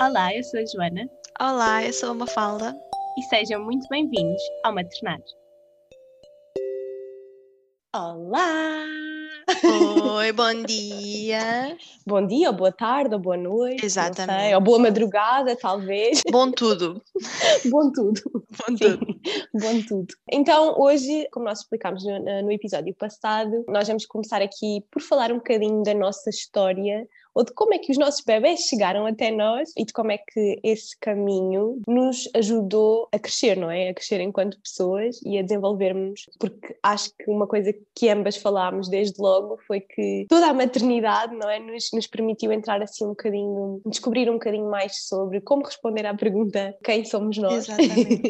Olá, eu sou a Joana Olá, eu sou a Mafalda. e sejam muito bem-vindos ao Maternar. Olá! Oi, bom dia. Bom dia, ou boa tarde, ou boa noite. Exatamente. sei, ou boa madrugada, talvez. Bom tudo. Bom tudo. Bom Sim, tudo. bom tudo. Então, hoje, como nós explicámos no, no episódio passado, nós vamos começar aqui por falar um bocadinho da nossa história ou de como é que os nossos bebés chegaram até nós e de como é que esse caminho nos ajudou a crescer, não é? A crescer enquanto pessoas e a desenvolvermos, porque acho que uma coisa que ambas falámos desde logo foi que toda a maternidade, não é? Nos, nos permitiu entrar assim um bocadinho, descobrir um bocadinho mais sobre como responder à pergunta quem somos nós.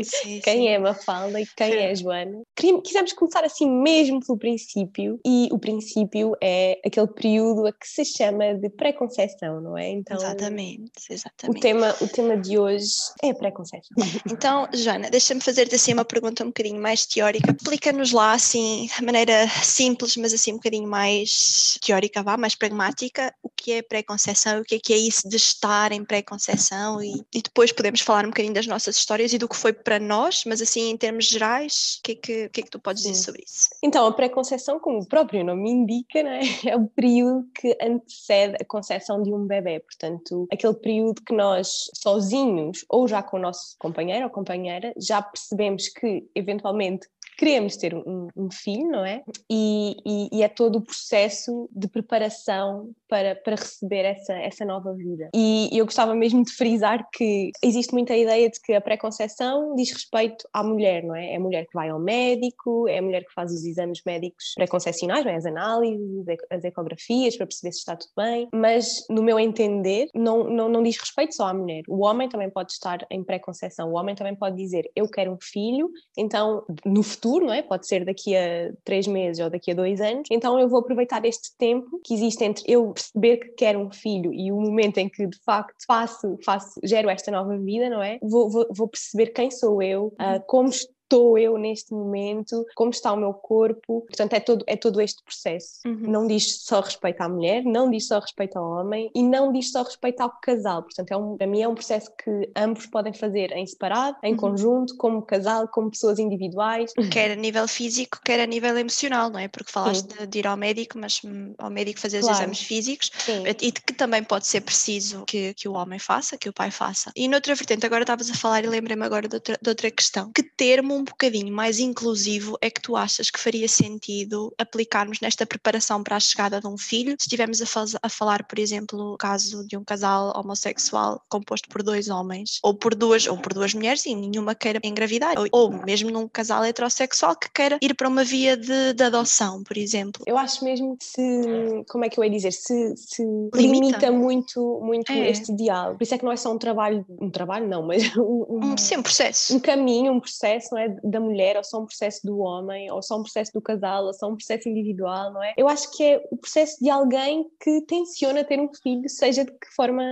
Sim, Quem sim. é Mafalda e quem Sim. é a Joana. Quisemos começar assim mesmo pelo princípio, e o princípio é aquele período a que se chama de pré-conceição, não é? Então, Exatamente, o exatamente. tema, o tema de hoje é a pré-conceição. Então, Joana, deixa-me fazer-te assim uma pergunta um bocadinho mais teórica. Explica-nos lá, assim, de maneira simples, mas assim um bocadinho mais teórica, vá, mais pragmática, o que é pré-conceição, o que é que é isso de estar em pré-conceição e, e depois podemos falar um bocadinho das nossas histórias e do que foi para nós, mas assim em termos gerais, o que é que, o que, é que tu podes dizer Sim. sobre isso? Então, a pré-conceição, como o próprio nome indica, não é? é o período que antecede a concepção de um bebê. Portanto, aquele período que nós, sozinhos ou já com o nosso companheiro ou companheira, já percebemos que, eventualmente, queremos ter um, um filho, não é? E, e- e é todo o processo de preparação para, para receber essa, essa nova vida. E eu gostava mesmo de frisar que existe muita ideia de que a pré-conceição diz respeito à mulher, não é? É a mulher que vai ao médico, é a mulher que faz os exames médicos pré-concepcionais, não é? as análises, as ecografias para perceber se está tudo bem, mas no meu entender não, não, não diz respeito só à mulher. O homem também pode estar em pré-conceição, o homem também pode dizer eu quero um filho, então no futuro, não é? Pode ser daqui a três meses ou daqui a dois anos, então eu vou aproveitar este tempo que existe entre eu perceber que quero um filho e o momento em que de facto faço, faço gero esta nova vida, não é? Vou, vou, vou perceber quem sou eu, ah, como estou eu neste momento, como está o meu corpo, portanto é todo, é todo este processo. Uhum. Não diz só respeito à mulher, não diz só respeito ao homem e não diz só respeito ao casal, portanto é um, para mim é um processo que ambos podem fazer em separado, em Uhum. conjunto, como casal, como pessoas individuais. Quer a nível físico, quer a nível emocional, não é? Porque falaste de, de ir ao médico, mas hum, ao médico fazer Claro. os exames físicos Sim. e de que também pode ser preciso que, que o homem faça, que o pai faça. E noutra vertente, agora estavas a falar e lembrei-me agora de outra, de outra questão. Que termo um bocadinho mais inclusivo é que tu achas que faria sentido aplicarmos nesta preparação para a chegada de um filho? Se estivermos a, faz- a falar, por exemplo, no caso de um casal homossexual composto por dois homens, ou por duas, ou por duas mulheres e nenhuma queira engravidar, ou, ou mesmo num casal heterossexual que queira ir para uma via de, de adoção, por exemplo. Eu acho mesmo que se, como é que eu ia dizer, se, se Limita. limita, muito, muito É. este diálogo. Por isso é que não é só um trabalho, um trabalho não, mas um, um- Um, sim, um processo. um caminho, um processo, não é, da mulher, ou só um processo do homem, ou só um processo do casal, ou só um processo individual, não é? Eu acho que é o processo de alguém que tenciona ter um filho, seja de que forma,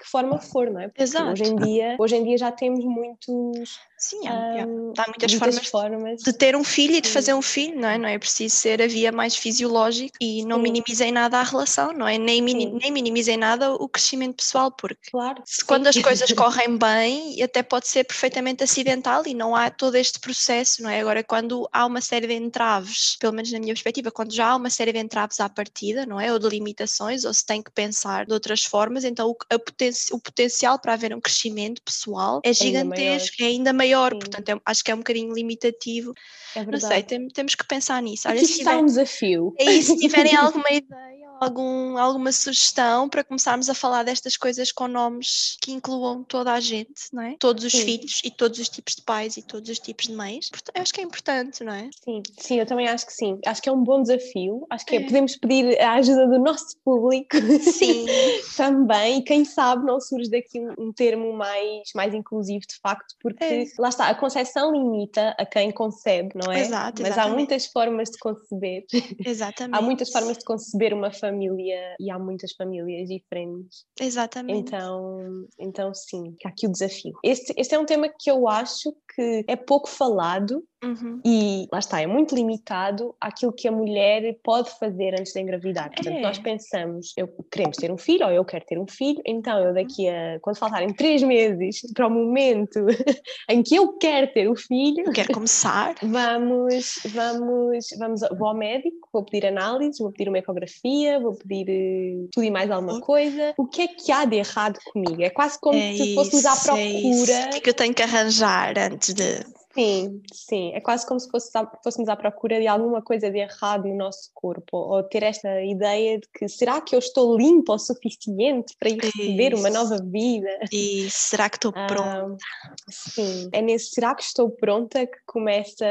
que forma for, não é? Porque Exato. hoje em dia, hoje em dia já temos muitos Sim, há, hum, há muitas muitas formas formas. de ter um filho e de fazer um filho, não é? Não é preciso ser a via mais fisiológica e não Sim. minimizem nada a relação, não é? Nem, Sim. nem minimizem nada o crescimento pessoal, porque Claro. se sim. quando as coisas correm bem, até pode ser perfeitamente acidental e não há todo este processo, não é? Agora, quando há uma série de entraves, pelo menos na minha perspectiva, quando já há uma série de entraves à partida, não é? Ou de limitações, ou se tem que pensar de outras formas, então o, poten- o potencial para haver um crescimento pessoal é gigantesco, é ainda maior, Sim. portanto, é- acho que é um bocadinho limitativo. É Não verdade. sei, tem- temos que pensar nisso. Olha, Aqui se está tiver- um desafio. é isso, se tiverem alguma ideia, algum, alguma sugestão para começarmos a falar destas coisas com nomes que incluam toda a gente, não é? Todos os Sim. filhos e todos os tipos de pais e todos os tipos de mães. Portanto, acho que é importante, não é? Sim, sim, eu também acho que sim. Acho que é um bom desafio. Acho que é- É. podemos pedir a ajuda do nosso público Sim, também. E quem sabe não surge daqui um, um termo mais, mais inclusivo de facto, porque É. lá está, a concepção limita a quem concebe, não é? Exato, Mas há muitas formas de conceber. exatamente. há muitas formas de conceber uma família e há muitas famílias diferentes. Exatamente. Então, então sim, há aqui o desafio. Este, este é um tema que eu acho que é pouco falado Uhum. E lá está, é muito limitado àquilo que a mulher pode fazer antes de engravidar. Portanto, é. nós pensamos, eu queremos ter um filho ou eu quero ter um filho, então eu daqui a, quando faltarem três meses para o momento em que eu quero ter o filho, quero começar, vamos, vamos, vamos, vou ao médico, vou pedir análise, vou pedir uma ecografia, vou pedir tudo e mais alguma coisa. O que é que há de errado comigo? É quase como é se fôssemos à procura. É o que é que eu tenho que arranjar antes de Sim, sim. É quase como se fosse, fôssemos à procura de alguma coisa de errado no nosso corpo, ou ter esta ideia de que será que eu estou limpa o suficiente para ir receber uma nova vida? E será que estou pronta? Ah, sim, é nesse será que estou pronta que começa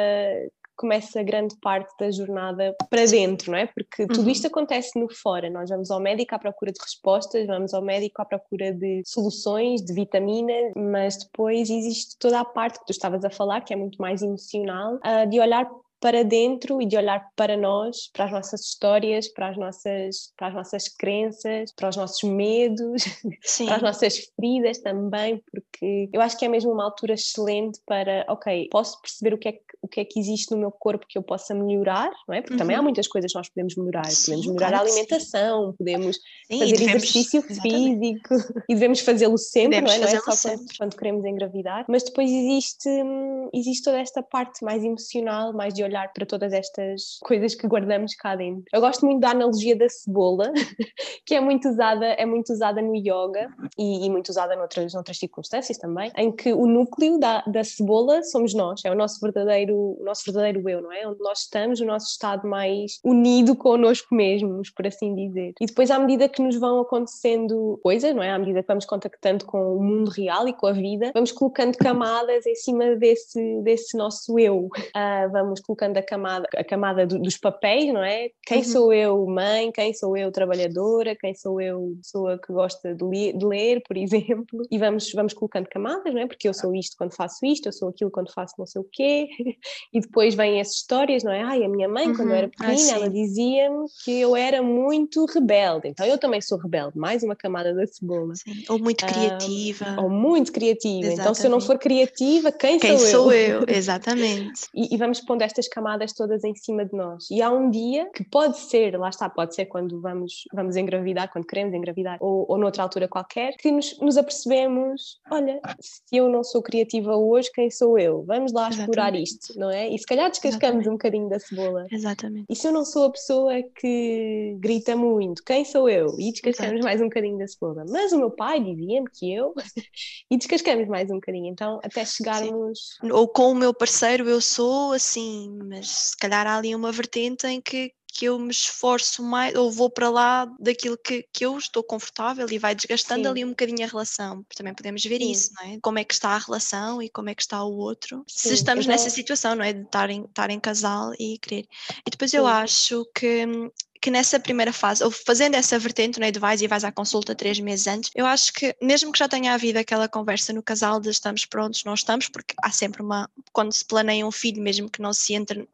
começa grande parte da jornada para dentro, não é? Porque tudo uhum. isto acontece no fora. Nós vamos ao médico à procura de respostas, vamos ao médico à procura de soluções, de vitaminas, mas depois existe toda a parte que tu estavas a falar, que é muito mais emocional, ah, de olhar para dentro e de olhar para nós, para as nossas histórias, para as nossas, para as nossas crenças, para os nossos medos, Sim. para as nossas feridas também, porque eu acho que é mesmo uma altura excelente para, ok, posso perceber o que é que, o que, é que existe no meu corpo que eu possa melhorar, não é? Porque uhum. também há uhum. muitas coisas que nós podemos melhorar, sim, podemos melhorar claro a alimentação, podemos sim, fazer devemos, exercício exatamente. físico e devemos fazê-lo sempre, devemos não é? Não é só quando, quando, queremos engravidar, mas depois existe, hum, existe toda esta parte mais emocional, mais de olhar para todas estas coisas que guardamos cá dentro. Eu gosto muito da analogia da cebola, que é muito usada, é muito usada no yoga e, e muito usada noutras, noutras circunstâncias também, em que o núcleo da, da cebola somos nós, é o nosso verdadeiro, o nosso verdadeiro eu, não é? Onde nós estamos, o nosso estado mais unido connosco mesmos, por assim dizer. E depois, à medida que nos vão acontecendo coisas, não é? À medida que vamos contactando com o mundo real e com a vida, vamos colocando camadas em cima desse, desse nosso eu. Uh, vamos colocando colocando a camada, a camada do, dos papéis, não é? Quem uhum. sou eu, mãe? Quem sou eu, trabalhadora? Quem sou eu, pessoa que gosta de, li, de ler, por exemplo? E vamos, vamos colocando camadas, não é? Porque eu sou isto quando faço isto, eu sou aquilo quando faço não sei o quê. E depois vêm essas histórias, não é? Ai, a minha mãe, uhum. quando eu era pequenina, ela dizia-me que eu era muito rebelde. Então eu também sou rebelde, mais uma camada da cebola. Sim. Ou muito criativa. ou muito criativa. Exatamente. Então se eu não for criativa, quem, quem sou, sou eu? eu? Exatamente. E, e vamos pondo estas camadas todas em cima de nós. E há um dia que pode ser, lá está, pode ser quando vamos, vamos engravidar, quando queremos engravidar, ou, ou noutra altura qualquer, que nos, nos apercebemos: olha, se eu não sou criativa hoje, quem sou eu? Vamos lá Exatamente. explorar isto, não é? E se calhar descascamos Exatamente. um bocadinho da cebola. Exatamente. E se eu não sou a pessoa que grita muito, quem sou eu? E descascamos Exato. mais um bocadinho da cebola. Mas o meu pai dizia-me que eu. e descascamos mais um bocadinho. Então, até chegarmos. Sim. Ou com o meu parceiro, eu sou assim, mas se calhar há ali uma vertente em que, que eu me esforço mais ou vou para lá daquilo que, que eu estou confortável e vai desgastando Sim. ali um bocadinho a relação. Também podemos ver Sim. isso, não é? Como é que está a relação e como é que está o outro. Sim. Se estamos nessa situação, não é? De estar em, estar em casal e querer. E depois eu acho que hum, que nessa primeira fase, ou fazendo essa vertente, né, de vais e vais à consulta três meses antes, eu acho que mesmo que já tenha havido aquela conversa no casal de estamos prontos, não estamos, porque há sempre uma, quando se planeia um filho, mesmo que não se entre,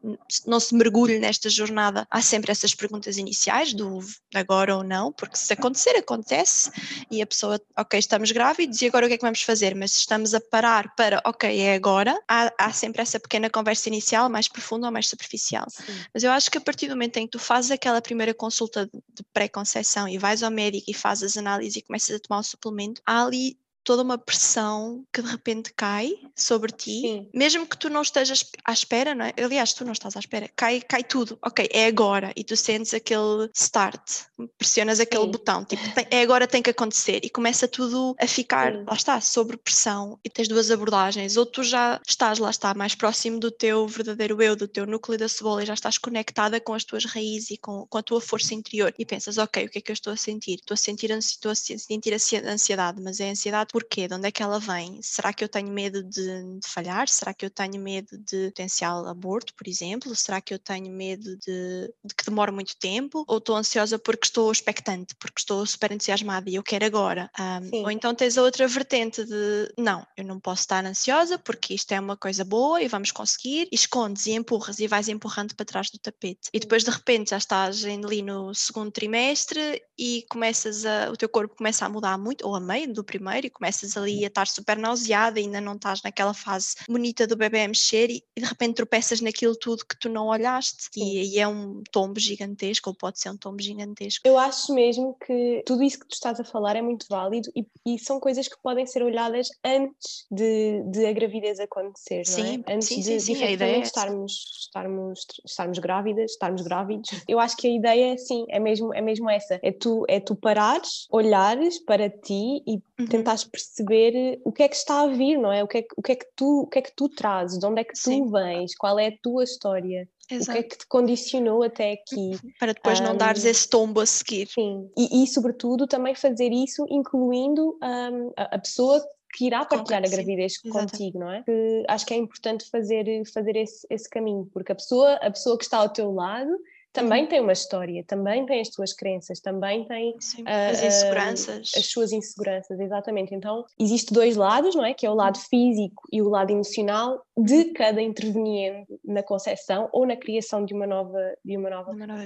não se mergulhe nesta jornada, há sempre essas perguntas iniciais do agora ou não, porque se acontecer, acontece, e a pessoa, ok, estamos grávidos e agora o que é que vamos fazer? Mas se estamos a parar para, ok, é agora, há, há sempre essa pequena conversa inicial, mais profunda ou mais superficial. Sim. Mas eu acho que a partir do momento em que tu fazes aquela primeira primeira consulta de pré-conceição e vais ao médico e fazes as análises e começas a tomar o suplemento, há ali toda uma pressão que de repente cai sobre ti, Sim. mesmo que tu não estejas à espera, não é? Aliás, tu não estás à espera, cai, cai tudo, ok, é agora, e tu sentes aquele start, pressionas aquele Sim. botão, tipo, tem, é agora tem que acontecer, e começa tudo a ficar, Sim. lá está, sobre pressão, e tens duas abordagens, ou tu já estás, lá está, mais próximo do teu verdadeiro eu, do teu núcleo da cebola, e já estás conectada com as tuas raízes e com, com a tua força interior, e pensas, ok, o que é que eu estou a sentir? Estou a sentir, estou a sentir ansiedade, mas é ansiedade Porquê? De onde é que ela vem? Será que eu tenho medo de, de, falhar? Será que eu tenho medo de potencial aborto, por exemplo? Será que eu tenho medo de, de que demore muito tempo? Ou estou ansiosa porque estou expectante, porque estou super entusiasmada e eu quero agora? Um, ou então tens a outra vertente de não, eu não posso estar ansiosa porque isto é uma coisa boa e vamos conseguir, e escondes e empurras e vais empurrando para trás do tapete. E depois de repente já estás ali no segundo trimestre e começas a, o teu corpo começa a mudar muito, ou a meio do primeiro, e começas ali a estar super nauseada, ainda não estás naquela fase bonita do bebê a mexer e, e de repente tropeças naquilo tudo que tu não olhaste e aí é um tombo gigantesco, ou pode ser um tombo gigantesco. Eu acho mesmo que tudo isso que tu estás a falar é muito válido e, e são coisas que podem ser olhadas antes de, de a gravidez acontecer, sim, não é? Antes sim, de, sim, sim, a ideia é estarmos, estarmos, estarmos grávidas, estarmos grávidos. Eu acho que a ideia é sim, é mesmo, é mesmo essa. É tu, é tu parares, olhares para ti e uhum. tentares perceber o que é que está a vir, não é? O que é, o que, é que, tu, o que é que tu trazes, de onde é que tu sim. vens, qual é a tua história. Exato. O que é que te condicionou até aqui? Para depois um, não dares esse tombo a seguir. Sim, e, e sobretudo também fazer isso incluindo um, a, a pessoa que irá partilhar a gravidez sim, contigo, não é? Que acho que é importante fazer, fazer esse, esse caminho, porque a pessoa, a pessoa que está ao teu lado também tem uma história, também tem as tuas crenças, também tem Sim, uh, as inseguranças. as suas inseguranças, exatamente. Então, existe dois lados, não é? Que é o lado físico e o lado emocional de cada interveniente na concepção ou na criação de uma nova, de uma nova, uma nova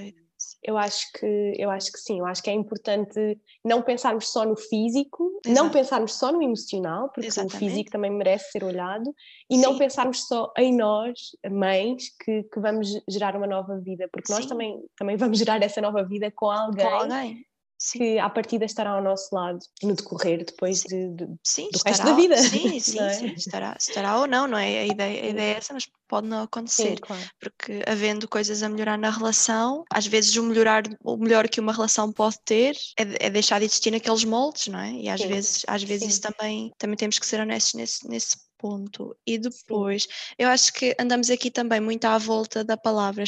eu acho que eu acho que sim, eu acho que é importante não pensarmos só no físico, Exato. não pensarmos só no emocional, porque Exatamente. o físico também merece ser olhado, e sim. não pensarmos só em nós, mães, que, que vamos gerar uma nova vida, porque nós também, também vamos gerar essa nova vida com alguém. Com alguém. Sim. que à partida estará ao nosso lado no decorrer depois de, de, sim, do estará, resto da vida. Sim, sim, é? sim, estará, estará ou não, não é? A ideia, a ideia é essa, mas pode não acontecer. Sim, claro. Porque havendo coisas a melhorar na relação, às vezes o melhorar, o melhor que uma relação pode ter é, é deixar de existir naqueles moldes, não é? E às vezes, às vezes isso também, também temos que ser honestos nesse, nesse ponto. E depois, Sim. eu acho que andamos aqui também muito à volta da palavra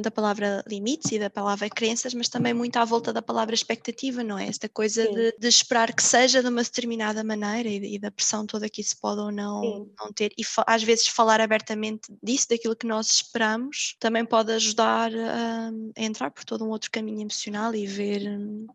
da palavra limites e da palavra crenças, mas também muito à volta da palavra expectativa, não é? Esta coisa de, de, esperar que seja de uma determinada maneira e, e, da pressão toda que isso pode ou não, não ter. E às vezes falar abertamente disso, daquilo que nós esperamos, também pode ajudar a, a entrar por todo um outro caminho emocional e ver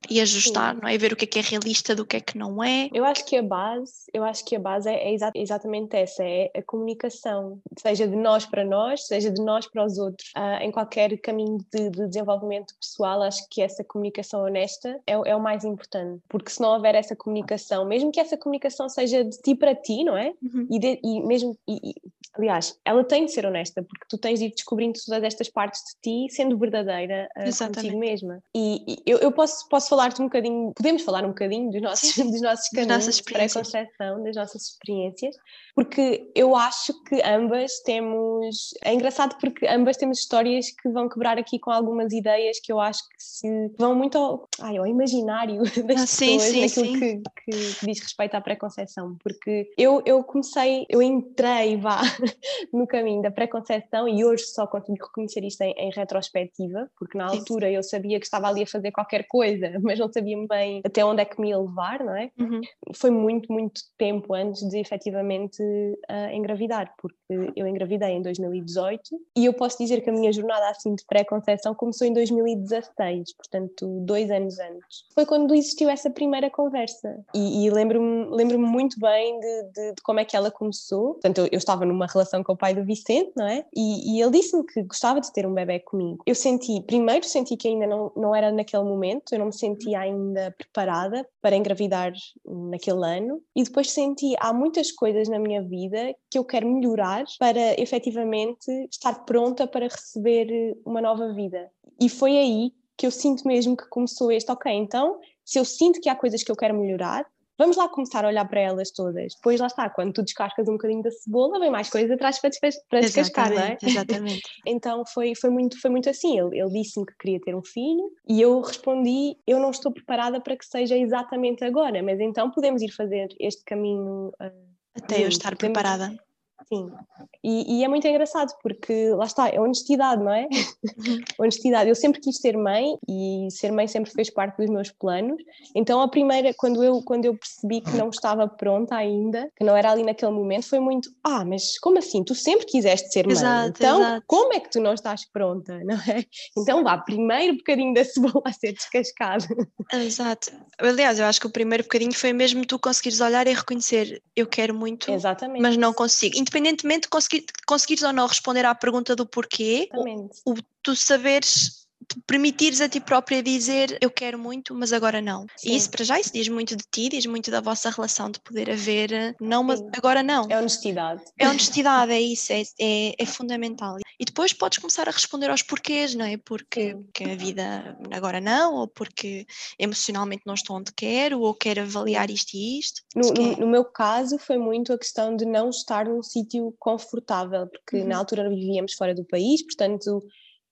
e ajustar, Sim. não é? E ver o que é que é realista do que é que não é. Eu acho que a base, eu acho que a base é, é exatamente exatamente essa, é a comunicação, seja de nós para nós, seja de nós para os outros. Uh, em qualquer caminho de, de, desenvolvimento pessoal, acho que essa comunicação honesta é, é, o mais importante, porque se não houver essa comunicação, mesmo que essa comunicação seja de ti para ti, não é? Uhum. E, de, e, mesmo, e, aliás, ela tem de ser honesta, porque tu tens de ir descobrindo todas estas partes de ti, sendo verdadeira uh, contigo mesma. E, e eu, eu, posso, posso falar-te um bocadinho, podemos falar um bocadinho dos nossos, dos nossos caminhos para concepção das nossas experiências, porque eu acho que ambas temos. É engraçado porque ambas temos histórias que vão quebrar aqui com algumas ideias que eu acho que se vão muito ao, ai, ao imaginário das ah, pessoas, sim, naquilo sim. Que, que, que, diz respeito à preconceção. Porque eu, eu comecei, eu entrei, vá, no caminho da preconceção e hoje só consigo reconhecer isto em, em retrospectiva, porque na altura eu sabia que estava ali a fazer qualquer coisa, mas não sabia bem até onde é que me ia levar, não é? Uhum. Foi muito, muito tempo antes de efetivamente a engravidar, porque eu engravidei em 2018 e eu posso dizer que a minha jornada assim de pré-conceição começou em 2016, portanto, dois anos antes. Foi quando existiu essa primeira conversa e, e lembro-me lembro muito bem de, de, de, como é que ela começou. Portanto, eu, eu, estava numa relação com o pai do Vicente, não é? E, e ele disse-me que gostava de ter um bebê comigo. Eu senti, primeiro senti que ainda não, não era naquele momento, eu não me sentia ainda preparada para engravidar naquele ano e depois senti, há muitas coisas na minha vida que eu quero melhorar para efetivamente estar pronta para receber eh, uma nova vida. E foi aí que eu sinto mesmo que começou este, ok, então se eu sinto que há coisas que eu quero melhorar, vamos lá começar a olhar para elas todas. Depois lá está, quando tu descascas um bocadinho da cebola, vem mais coisas atrás para, para descascar, não é? Exatamente. então foi, foi, muito, foi muito assim. Ele, ele disse-me que queria ter um filho e eu respondi: eu não estou preparada para que seja exatamente agora, mas então podemos ir fazer este caminho. Uh, até eu estar preparada. Sim, e, e, é muito engraçado porque lá está, é honestidade, não é? Uhum. honestidade. Eu sempre quis ser mãe e ser mãe sempre fez parte dos meus planos. Então, a primeira, quando eu, quando eu percebi que não estava pronta ainda, que não era ali naquele momento, foi muito: ah, mas como assim? Tu sempre quiseste ser mãe, exato, então exato. como é que tu não estás pronta, não é? Então, vá, primeiro bocadinho da cebola a ser descascado. Exato. Aliás, eu acho que o primeiro bocadinho foi mesmo tu conseguires olhar e reconhecer: eu quero muito, Exatamente. mas não consigo independentemente de conseguir, conseguires ou não responder à pergunta do porquê, o, o, tu saberes permitires a ti própria dizer eu quero muito, mas agora não. Sim. E isso para já isso diz muito de ti, diz muito da vossa relação de poder haver não, mas Sim. agora não. É honestidade. É honestidade, é isso, é, é, é, fundamental. E depois podes começar a responder aos porquês, não é? Porque, porque a vida agora não, ou porque emocionalmente não estou onde quero, ou quero avaliar isto e isto. No, no, no meu caso foi muito a questão de não estar num sítio confortável, porque uhum. na altura vivíamos fora do país, portanto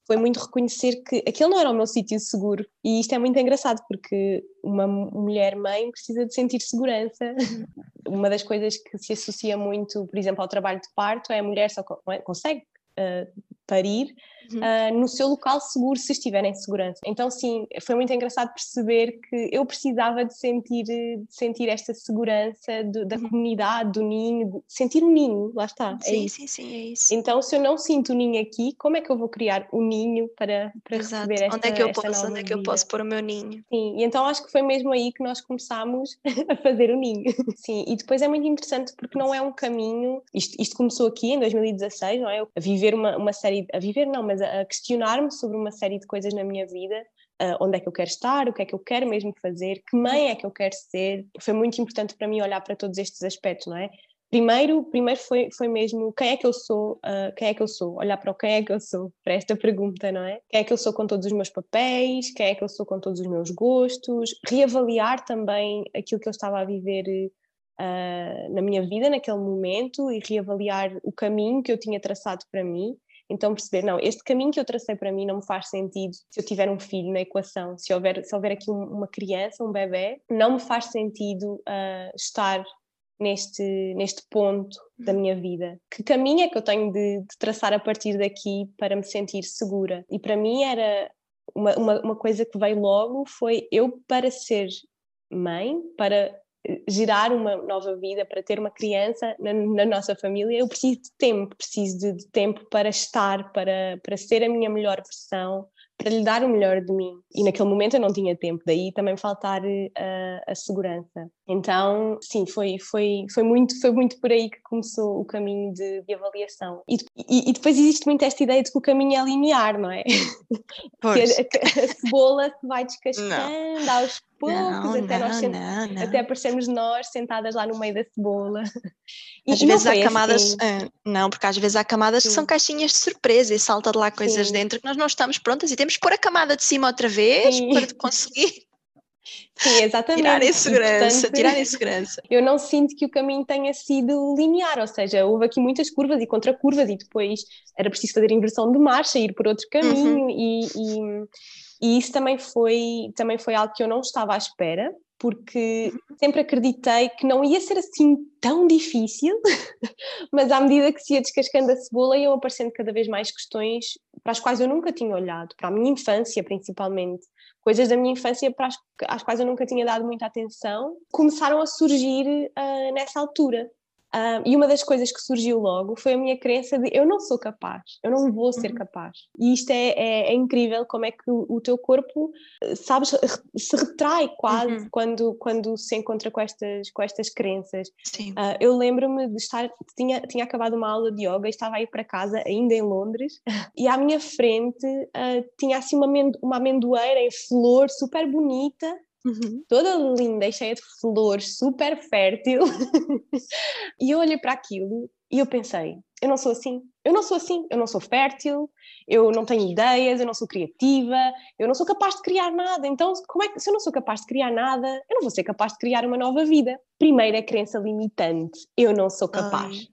foi muito reconhecer que aquele não era o meu sítio seguro. E isto é muito engraçado, porque uma mulher mãe precisa de sentir segurança. uma das coisas que se associa muito, por exemplo, ao trabalho de parto é a mulher só é, consegue uh, parir uhum. uh, no seu local seguro, se estiver em segurança. Então, sim, foi muito engraçado perceber que eu precisava de sentir, de sentir esta segurança de, da uhum. comunidade, do ninho, sentir o um ninho, lá está. É sim, é sim, sim, é isso. Então, se eu não sinto o ninho aqui, como é que eu vou criar o um ninho para, para Exato. receber esta Onde é que eu posso, onde é que eu posso pôr o meu ninho? Sim, e então acho que foi mesmo aí que nós começámos a fazer o ninho. Sim, e depois é muito interessante porque não é um caminho, isto, isto começou aqui em 2016, não é? A viver uma, uma série, a viver não, mas a, a questionar-me sobre uma série de coisas na minha vida, uh, onde é que eu quero estar, o que é que eu quero mesmo fazer, que mãe é que eu quero ser. Foi muito importante para mim olhar para todos estes aspectos, não é? Primeiro, primeiro foi, foi mesmo quem é que eu sou, uh, quem é que eu sou, olhar para o quem é que eu sou, para esta pergunta, não é? Quem é que eu sou com todos os meus papéis, quem é que eu sou com todos os meus gostos, reavaliar também aquilo que eu estava a viver uh, na minha vida naquele momento e reavaliar o caminho que eu tinha traçado para mim. Então perceber, não, este caminho que eu tracei para mim não me faz sentido se eu tiver um filho na equação, se houver, se houver aqui uma criança, um bebê, não me faz sentido uh, estar neste, neste ponto da minha vida. Que caminho é que eu tenho de, de, traçar a partir daqui para me sentir segura? E para mim era uma, uma, uma coisa que veio logo foi eu para ser mãe, para gerar uma nova vida, para ter uma criança na, na nossa família, eu preciso de tempo, preciso de, de, tempo para estar, para, para ser a minha melhor versão, para lhe dar o melhor de mim. E naquele momento eu não tinha tempo, daí também faltar uh, a segurança. Então, sim, foi, foi, foi, muito, foi muito por aí que começou o caminho de, de avaliação. E, e, e, depois existe muito esta ideia de que o caminho é linear, não é? Pois. que a, a, a, cebola se vai descascando não. aos poucos, não, até, não, nós não, até aparecermos nós sentadas lá no meio da cebola. E às vezes há camadas, assim. uh, não, porque às vezes há camadas Sim. que são caixinhas de surpresa e salta de lá coisas Sim. dentro que nós não estamos prontas e temos que pôr a camada de cima outra vez Sim. para conseguir Sim, exatamente. Tirar a segurança, tirar a segurança. Eu não sinto que o caminho tenha sido linear, ou seja, houve aqui muitas curvas e contracurvas e depois era preciso fazer inversão de marcha, ir por outro caminho uhum. e, e, e, isso também foi, também foi algo que eu não estava à espera, porque uhum. sempre acreditei que não ia ser assim tão difícil, mas à medida que se ia descascando a cebola iam aparecendo cada vez mais questões para as quais eu nunca tinha olhado, para a minha infância principalmente coisas da minha infância para as, às quais eu nunca tinha dado muita atenção, começaram a surgir uh, nessa altura. Uh, e uma das coisas que surgiu logo foi a minha crença de eu não sou capaz, eu não vou ser uhum. capaz. E isto é, é, é, incrível como é que o, o, teu corpo, sabes, se retrai quase uhum. quando, quando se encontra com estas, com estas crenças. Uh, eu lembro-me de estar, tinha, tinha acabado uma aula de yoga e estava a ir para casa, ainda em Londres, e à minha frente uh, tinha assim uma, uma amendoeira em flor super bonita Uhum. toda linda e cheia de flores, super fértil. e eu olhei para aquilo e eu pensei: eu não sou assim, eu não sou assim, eu não sou fértil, eu não tenho ideias, eu não sou criativa, eu não sou capaz de criar nada. Então, como é que se eu não sou capaz de criar nada, eu não vou ser capaz de criar uma nova vida? Primeira crença limitante: eu não sou capaz.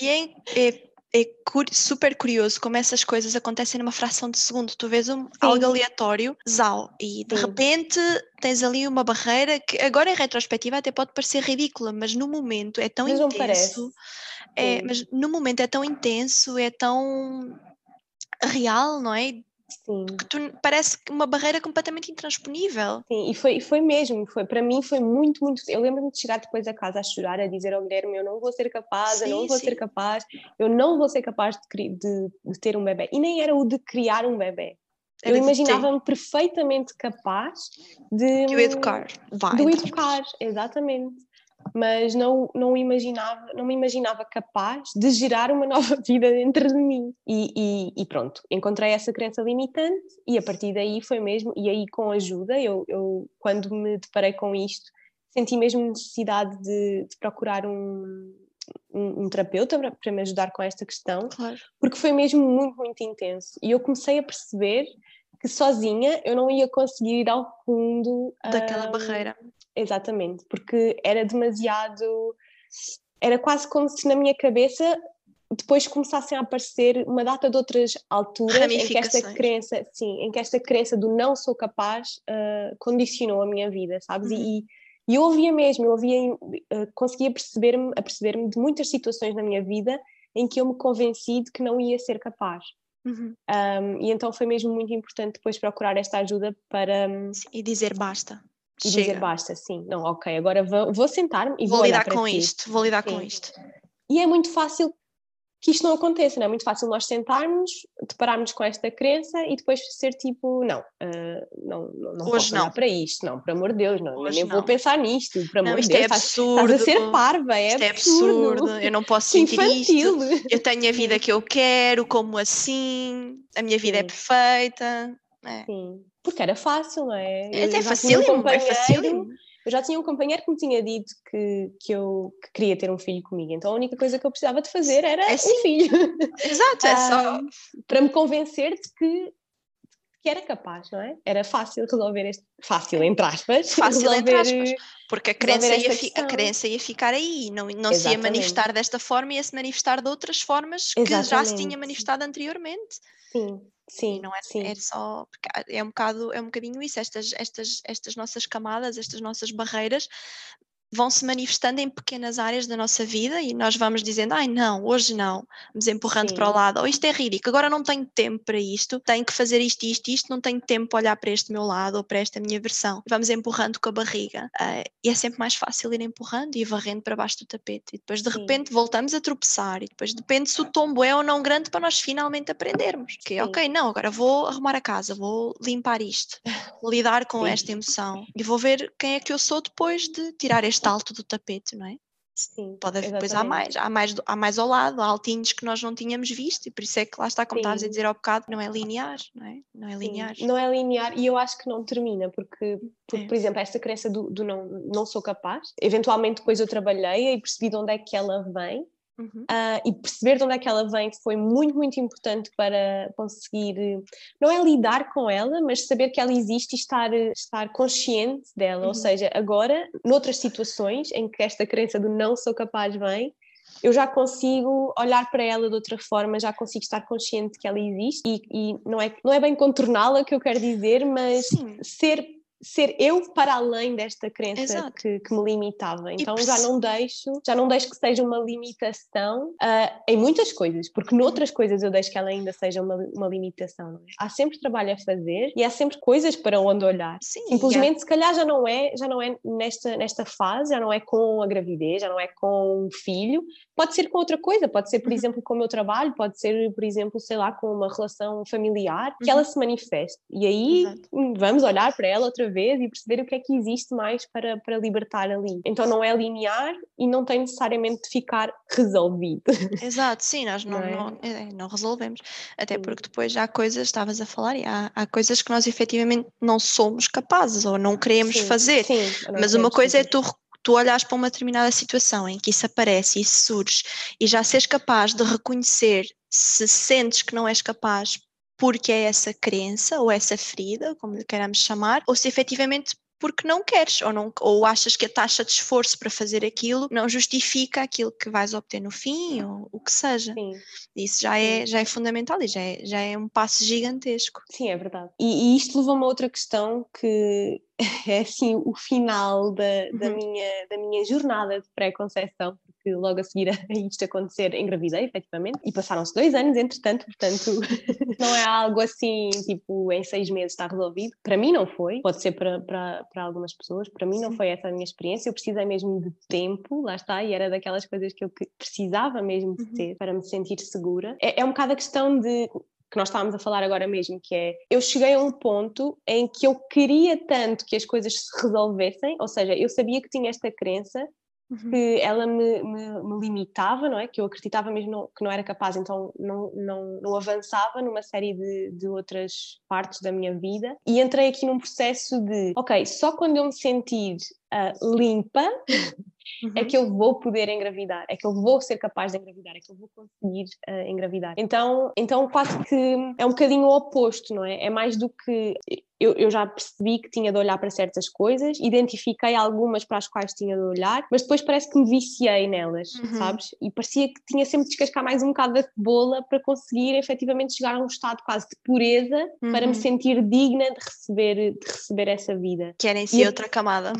e é, é é super curioso como essas coisas acontecem numa fração de segundo. Tu vês um, algo aleatório, zau, e de Sim. repente tens ali uma barreira que agora em retrospectiva até pode parecer ridícula, mas no momento é tão mas intenso. É, mas no momento é tão intenso, é tão real, não é? Sim. Parece uma barreira completamente intransponível. Sim, e foi, foi mesmo, foi, para mim foi muito, muito. Eu lembro-me de chegar depois a casa a chorar, a dizer ao Guilherme: Eu não vou ser capaz, sim, eu não vou sim. ser capaz, eu não vou ser capaz de, de, de, ter um bebê. E nem era o de criar um bebê. Era eu imaginava-me perfeitamente capaz de. De o educar. Vai, de o educar, exatamente. Mas não, não, imaginava, não me imaginava capaz de gerar uma nova vida dentro de mim. E, e, e, pronto, encontrei essa crença limitante e a partir daí foi mesmo, e aí com ajuda, eu, eu quando me deparei com isto, senti mesmo necessidade de, de procurar um, um, um, terapeuta para, para me ajudar com esta questão, claro. porque foi mesmo muito, muito intenso. E eu comecei a perceber que sozinha eu não ia conseguir ir ao fundo daquela um, barreira. Exatamente, porque era demasiado. Era quase como se na minha cabeça depois começassem a aparecer uma data de outras alturas em que esta crença, sim, em que esta crença do não sou capaz uh, condicionou a minha vida, sabes? Uhum. E, e eu ouvia mesmo, eu ouvia, uh, conseguia perceber-me, a perceber-me de muitas situações na minha vida em que eu me convenci de que não ia ser capaz. Uhum. Um, e então foi mesmo muito importante depois procurar esta ajuda para. E dizer basta. E Chega. dizer basta, sim. Não, ok, agora vou, vou sentar-me e vou, vou lidar com ti. isto, vou lidar sim. com isto. E é muito fácil que isto não aconteça, não é muito fácil nós sentarmos, depararmos com esta crença e depois ser tipo, não, uh, não, não, não Hoje não. para isto, não, por amor de Deus, não, Hoje nem não. vou pensar nisto, por amor de Deus, é absurdo, estás, estás a ser parva, é isto absurdo. é absurdo, eu não posso sentir Infantil. isto, eu tenho a vida que eu quero, como assim, a minha vida é Sim. é perfeita. É. Sim, porque era fácil, não é? É, Eu é tinha um é facílimo. Eu já tinha um companheiro que me tinha dito que, que eu que queria ter um filho comigo, então a única coisa que eu precisava de fazer era É um filho, Exato, é só. Ah, para me convencer de que, que era capaz, não é? Era fácil resolver este. Fácil, entre aspas. Fácil, entre resolver, aspas. Porque a crença, ia fi- a crença ia ficar aí, não, não se ia Exatamente. manifestar desta forma, ia se manifestar de outras formas que já se Exatamente. tinha manifestado anteriormente. Sim, E sim. não é, sim. é só. É um, bocado, é um bocadinho isso, estas, estas, estas nossas camadas, estas nossas barreiras vão se manifestando em pequenas áreas da nossa vida e nós vamos dizendo, ai não, hoje não, vamos empurrando para o Sim. lado, ou isto é ridículo, agora não tenho tempo para isto, tenho que fazer isto, isto, isto, não tenho tempo para olhar para este meu lado ou para esta minha versão. Vamos empurrando com a barriga ah, e é sempre mais fácil ir empurrando e varrendo para baixo do tapete e depois de Sim. repente voltamos a tropeçar e depois depende se o tombo é ou não grande para nós finalmente aprendermos. Que Sim. ok, não, agora vou arrumar a casa, vou limpar isto, lidar com Sim. esta emoção e vou ver quem é que eu sou depois de tirar este alto do tapete, não é? Sim, Pode haver, depois há mais, há mais, há mais ao lado, há altinhos que nós não tínhamos visto e por isso é que lá está, como estavas a Sim. dizer ao bocado, não é linear, não é? Não é Sim, linear. Não é linear e eu acho que não termina, porque, porque É. por exemplo, esta crença do, do não, não sou capaz, eventualmente depois eu trabalhei e percebi de onde é que ela vem Uhum. ah, e perceber de onde é que ela vem foi muito, muito importante para conseguir, não é lidar com ela, mas saber que ela existe e estar, estar consciente dela. Uhum. Ou seja, agora, noutras situações em que esta crença do não sou capaz vem, eu já consigo olhar para ela de outra forma, já consigo estar consciente que ela existe e, e não, é, não é bem contorná-la que eu quero dizer, mas Sim. ser ser eu para além desta crença que, que me limitava. Então já não deixo, já não deixo que seja uma limitação ah, em muitas coisas, porque noutras coisas eu deixo que ela ainda seja uma, uma limitação. é? Há sempre trabalho a fazer e há sempre coisas para onde olhar. Sim, Simplesmente, se calhar já não é, já não é nesta, nesta fase, já não é com a gravidez, já não é com o filho, pode ser com outra coisa, pode ser, por Uhum. exemplo, com o meu trabalho, pode ser, por exemplo, sei lá, com uma relação familiar, que Uhum. ela se manifeste. E aí Exato. vamos olhar para ela outra vez e perceber o que é que existe mais para, para libertar ali. Então não é linear e não tem necessariamente de ficar resolvido. Exato, sim, nós não, Não é? não, é, não resolvemos. Até Sim. porque depois há coisas, estavas a falar, e há, há coisas que nós efetivamente não somos capazes ou não queremos Sim, fazer. sim, Mas uma coisa é fazer. tu, tu olhares para uma determinada situação em que isso aparece, isso surge, e já seres capaz de reconhecer se sentes que não és capaz porque é essa crença ou essa ferida, como lhe queiramos chamar, ou se efetivamente porque não queres ou, não, ou achas que a taxa de esforço para fazer aquilo não justifica aquilo que vais obter no fim ou o que seja. Sim, Isso já é, já é fundamental e já é, já é um passo gigantesco. sim, é verdade. E, e isto levou a uma outra questão que é assim o final da, da, Uhum. minha, da minha jornada de pré-conceição, porque logo a seguir a isto acontecer engravidei, efetivamente, e passaram-se dois anos, entretanto, portanto não é algo assim, tipo, em seis meses está resolvido. Para mim não foi, pode ser para, para, para algumas pessoas, para mim não foi essa a minha experiência, eu precisei mesmo de tempo, lá está, e era daquelas coisas que eu que- precisava mesmo de Uhum. ter para me sentir segura. É, é um bocado a questão de que nós estávamos a falar agora mesmo, que é eu cheguei a um ponto em que eu queria tanto que as coisas se resolvessem, ou seja, eu sabia que tinha esta crença uhum. que ela me, me, me, limitava, não é? Que eu acreditava mesmo não, que não era capaz, então não, não, não avançava numa série de, de outras partes da minha vida. E entrei aqui num processo de, ok, só quando eu me sentir uh, limpa uhum. é que eu vou poder engravidar, é que eu vou ser capaz de engravidar, é que eu vou conseguir uh, engravidar. Então, então quase que é um bocadinho o oposto, não é? É mais do que eu, eu, já percebi que tinha de olhar para certas coisas, identifiquei algumas para as quais tinha de olhar, mas depois parece que me viciei nelas, uhum. sabes? E parecia que tinha sempre de descascar mais um bocado da cebola para conseguir efetivamente chegar a um estado quase de pureza uhum. para me uhum. sentir digna de receber, de receber essa vida. Que era em si e outra camada.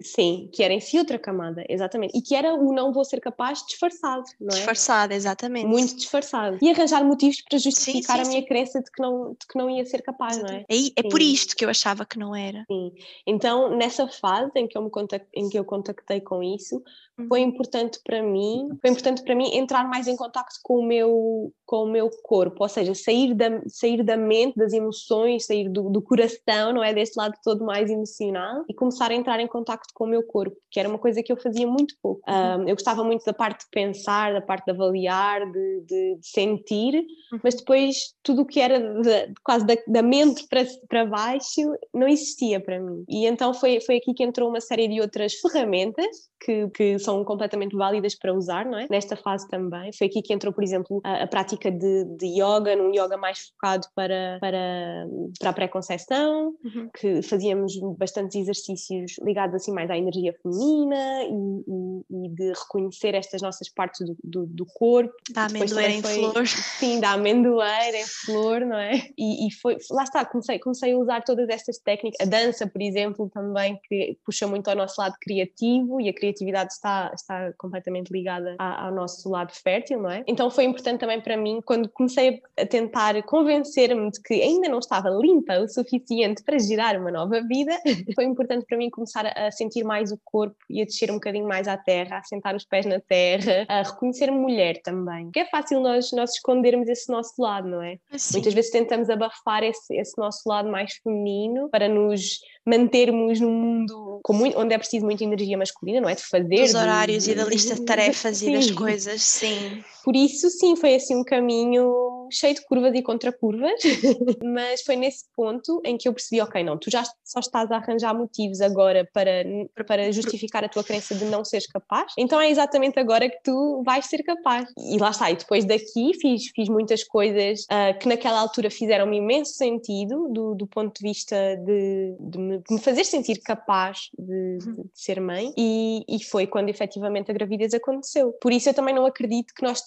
Sim, que era em si outra camada, exatamente. E que era o não vou ser capaz disfarçado, não é? Disfarçado, exatamente. Muito disfarçado. E arranjar motivos para justificar sim, sim, a minha sim. crença de que, não, de que não ia ser capaz, não é? É, é por isso isto que eu achava que não era. Sim. Então, nessa fase em que eu me contactei, em que eu contactei com isso, foi uhum. importante para mim, foi importante para mim entrar mais em contacto com o meu com o meu corpo, ou seja, sair da sair da mente, das emoções, sair do, do coração, não é deste lado todo mais emocional e começar a entrar em contacto com o meu corpo, que era uma coisa que eu fazia muito pouco. Um, eu gostava muito da parte de pensar, da parte de avaliar, de, de, de sentir, uhum. mas depois tudo o que era de, quase da, da mente para, para baixo não existia para mim. E então foi, foi aqui que entrou uma série de outras ferramentas que, que são completamente válidas para usar, não é? Nesta fase também. Foi aqui que entrou, por exemplo, a, a prática de, de yoga, num yoga mais focado para, para, para a pré-conceição, uhum. que fazíamos bastantes exercícios ligados assim mais à energia feminina e, e, e de reconhecer estas nossas partes do, do, do corpo. Da amendoeira em foi, flor. Sim, da amendoeira em flor, não é? E, e foi, lá está, comecei, comecei a usar todas estas técnicas. A dança, por exemplo, também, que puxa muito ao nosso lado criativo e a criatividade está, está completamente ligada ao nosso lado fértil, não é? Então foi importante também para mim, quando comecei a tentar convencer-me de que ainda não estava limpa o suficiente para gerar uma nova vida, foi importante para mim começar a sentir mais o corpo e a descer um bocadinho mais à terra, a sentar os pés na terra, a reconhecer-me mulher também. Porque é fácil nós, nós escondermos esse nosso lado, não é? Assim. Muitas vezes tentamos abafar esse, esse nosso lado mais feminino para nos mantermos num mundo muito, onde é preciso muita energia masculina, não é? De fazer. Dos horários de, e da lista de tarefas sim. e das coisas, sim. Por isso, sim, foi assim um caminho cheio de curvas e contracurvas, mas foi nesse ponto em que eu percebi, ok, não, tu já só estás a arranjar motivos agora para, para justificar a tua crença de não seres capaz, então é exatamente agora que tu vais ser capaz. E lá está, e depois daqui fiz, fiz muitas coisas uh, que naquela altura fizeram-me imenso sentido do, do ponto de vista de, de, me, de me, fazer sentir capaz de, de, de ser mãe e, e foi quando efetivamente a gravidez aconteceu. Por isso eu também não acredito que nós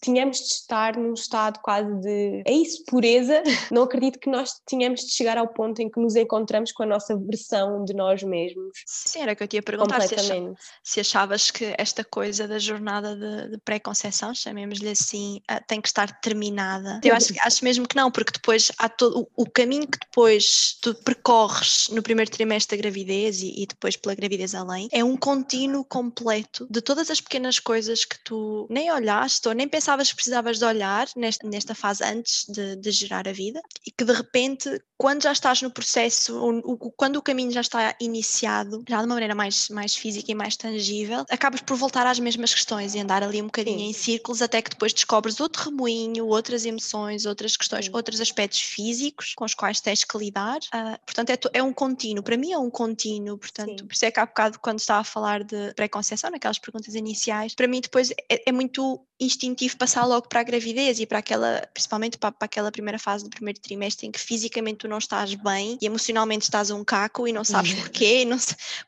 tenhamos de estar num estado quase de. É isso, pureza. Não acredito que nós tenhamos de chegar ao ponto em que nos encontramos com a nossa versão de nós mesmos. Sim, era que eu te ia perguntar se, achava, se achavas que esta coisa da jornada de, de pré-conceição, chamemos-lhe assim, ah, tem que estar terminada. Eu acho, acho mesmo que não, porque depois há todo o, o caminho que depois tu percorres no primeiro trimestre da gravidez e, e depois pela gravidez além, é um contínuo completo de todas as pequenas coisas que tu nem olhaste ou nem pensavas que precisavas de olhar nesta, nesta fase antes de, de gerar a vida e que de repente, quando já estás no processo, o, o, quando o caminho já está iniciado, já de uma maneira mais, mais física e mais tangível, acabas por voltar às mesmas questões e andar ali um bocadinho Sim. em círculos até que depois descobres outro remoinho, outras emoções, outras questões, Sim. outros aspectos físicos com os quais tens que lidar. Uh, portanto, é, é, um contínuo, para mim é um contínuo, portanto, Sim. por isso é que há bocado, quando estava a falar de pré-conceição, naquelas perguntas iniciais, para mim depois é, é muito instintivo passar logo para a gravidez e para aquela, principalmente para, para, aquela primeira fase do primeiro trimestre em que fisicamente tu não estás bem e emocionalmente estás um caco e não sabes porquê, não,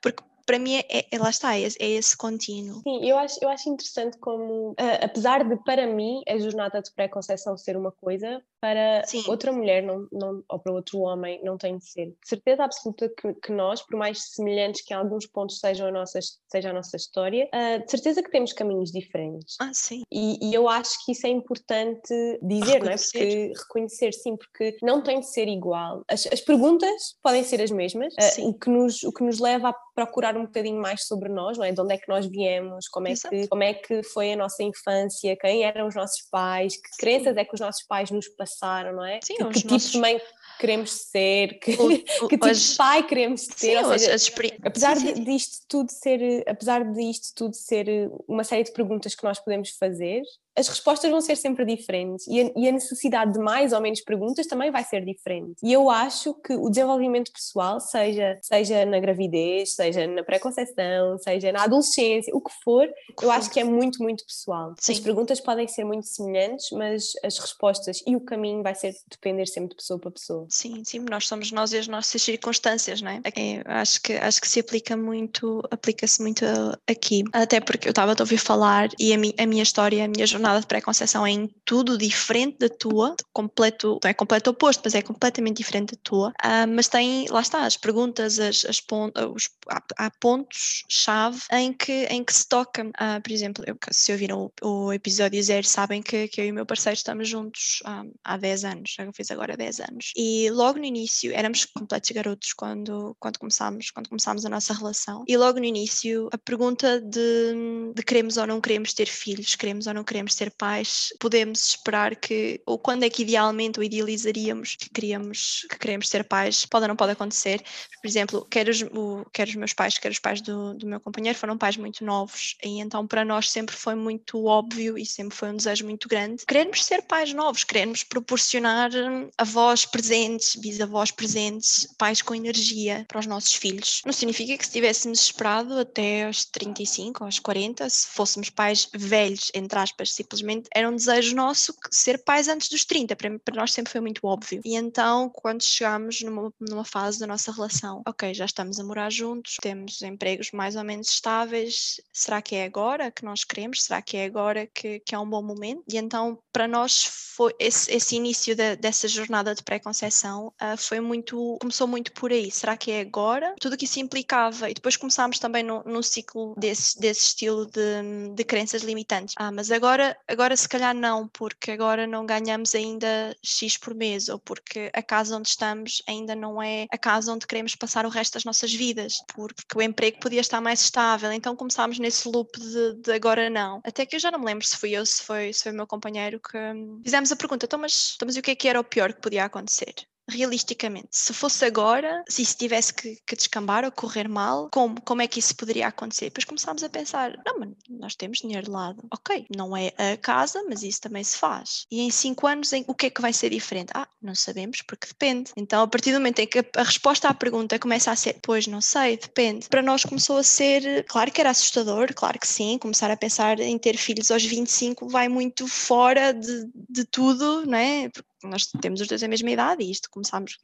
porque para mim é, é, lá está, é, é, esse contínuo. Sim, eu acho, eu acho interessante como, uh, apesar de para mim a jornada de pré-conceição ser uma coisa, para Sim. outra mulher não, não, ou para outro homem não tem de ser. De certeza absoluta que, que, nós, por mais semelhantes que em alguns pontos sejam a nossa, seja a nossa história, uh, de certeza que temos caminhos diferentes. Ah, sim. E, e eu acho que isso é importante dizer, reconhecer. não é? Porque reconhecer, sim, porque não tem de ser igual. As, as perguntas podem ser as mesmas, uh, o, que nos, o que nos leva a procurar explorar um bocadinho mais sobre nós, não é? De onde é que nós viemos, como é, que, como é que foi a nossa infância, quem eram os nossos pais, que crenças é que os nossos pais nos passaram, não é? Sim, que, que tipo nossos- de mãe queremos ser, que, O- o- que tipo as- de pai queremos ter, Sim, seja, experi- Apesar sim, sim, sim. disto tudo ser, apesar disto tudo ser uma série de perguntas que nós podemos fazer, as respostas vão ser sempre diferentes e a, e a necessidade de mais ou menos perguntas também vai ser diferente. E eu acho que o desenvolvimento pessoal, seja, seja na gravidez, seja na pré-conceição, seja na adolescência, o que for, eu acho que é muito, muito pessoal. As Sim. perguntas podem ser muito semelhantes, mas as respostas e o caminho vai ser depender sempre de pessoa para pessoa. Sim, sim, nós somos nós e as nossas circunstâncias, não é? É, acho que acho que se aplica muito, aplica-se muito aqui. Até porque eu estava a ouvir falar e a, mi- a minha história, a minha jornada de pré-conceição é em tudo diferente da tua, completo, não é completo oposto, mas é completamente diferente da tua. Ah, mas tem, lá está, as perguntas, as, as os, há, há pontos-chave em que, em que se toca. Ah, por exemplo, eu, se ouviram o, o episódio zero, sabem que, que eu e o meu parceiro estamos juntos ah, há 10 anos, já fiz agora 10 anos. E logo no início, éramos completos garotos quando, quando, começámos, quando começámos a nossa relação. E logo no início, a pergunta de, de queremos ou não queremos ter filhos, queremos ou não queremos ser pais, podemos esperar que, ou quando é que idealmente ou idealizaríamos que queríamos, que queremos ser pais, pode ou não pode acontecer. Por exemplo, quer os, o, quer os meus pais, quer os pais do, do meu companheiro foram pais muito novos e então para nós sempre foi muito óbvio e sempre foi um desejo muito grande queremos ser pais novos, queremos proporcionar hum, avós presentes, bisavós presentes, pais com energia para os nossos filhos. Não significa que se tivéssemos esperado até aos 35, aos 40, se fôssemos pais velhos, entre aspas, simplesmente era um desejo nosso ser pais antes dos 30, para, para nós sempre foi muito óbvio. E então, quando chegámos numa, numa fase da nossa relação, ok, já estamos a morar juntos, temos empregos mais ou menos estáveis, será que é agora que nós queremos? Será que é agora que, que é um bom momento? E então, para nós, foi esse, esse início da- dessa jornada de pré-conceição ah, foi muito, começou muito por aí. Será que é agora? Tudo o que isso implicava. E depois começámos também no, no ciclo desse, desse estilo de, de crenças limitantes. Ah, mas agora, agora se calhar não, porque agora não ganhamos ainda X por mês, ou porque a casa onde estamos ainda não é a casa onde queremos passar o resto das nossas vidas, porque o emprego podia estar mais estável. Então começámos nesse loop de, de agora não. Até que eu já não me lembro se fui eu, se foi, se foi o meu companheiro que hum, fizemos a pergunta, então mas, então, mas o que é que era o pior que podia acontecer? Realisticamente, se fosse agora, se isso tivesse que, que descambar ou correr mal, como, como é que isso poderia acontecer? Depois começámos a pensar, não, mas nós temos dinheiro de lado. Ok, não é a casa, mas isso também se faz. E em cinco anos, em, o que é que vai ser diferente? Ah, não sabemos, porque depende. Então, a partir do momento em que a, a resposta à pergunta começa a ser, pois não sei, depende, para nós começou a ser, claro que era assustador, claro que sim, começar a pensar em ter filhos aos 25 vai muito fora de, de tudo, não é? Porque nós temos os dois a mesma idade e isto começámos,